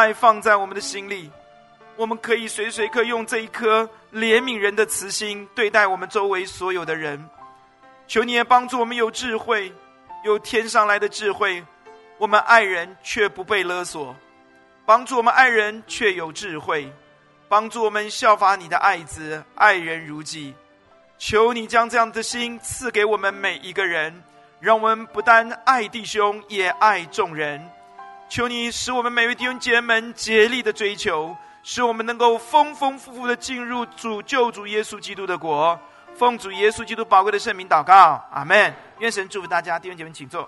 爱放在我们的心里，我们可以随时随刻用这一颗怜悯人的慈心对待我们周围所有的人。求你也帮助我们有智慧，有天上来的智慧，我们爱人却不被勒索；帮助我们爱人却有智慧，帮助我们效法你的爱子，爱人如己。求你将这样的心赐给我们每一个人，让我们不但爱弟兄，也爱众人。求你使我们每位弟兄姐妹们竭力的追求，使我们能够丰丰富富的进入主救主耶稣基督的国。奉主耶稣基督宝贵的圣名祷告，阿门。愿神祝福大家，弟兄姐妹请坐。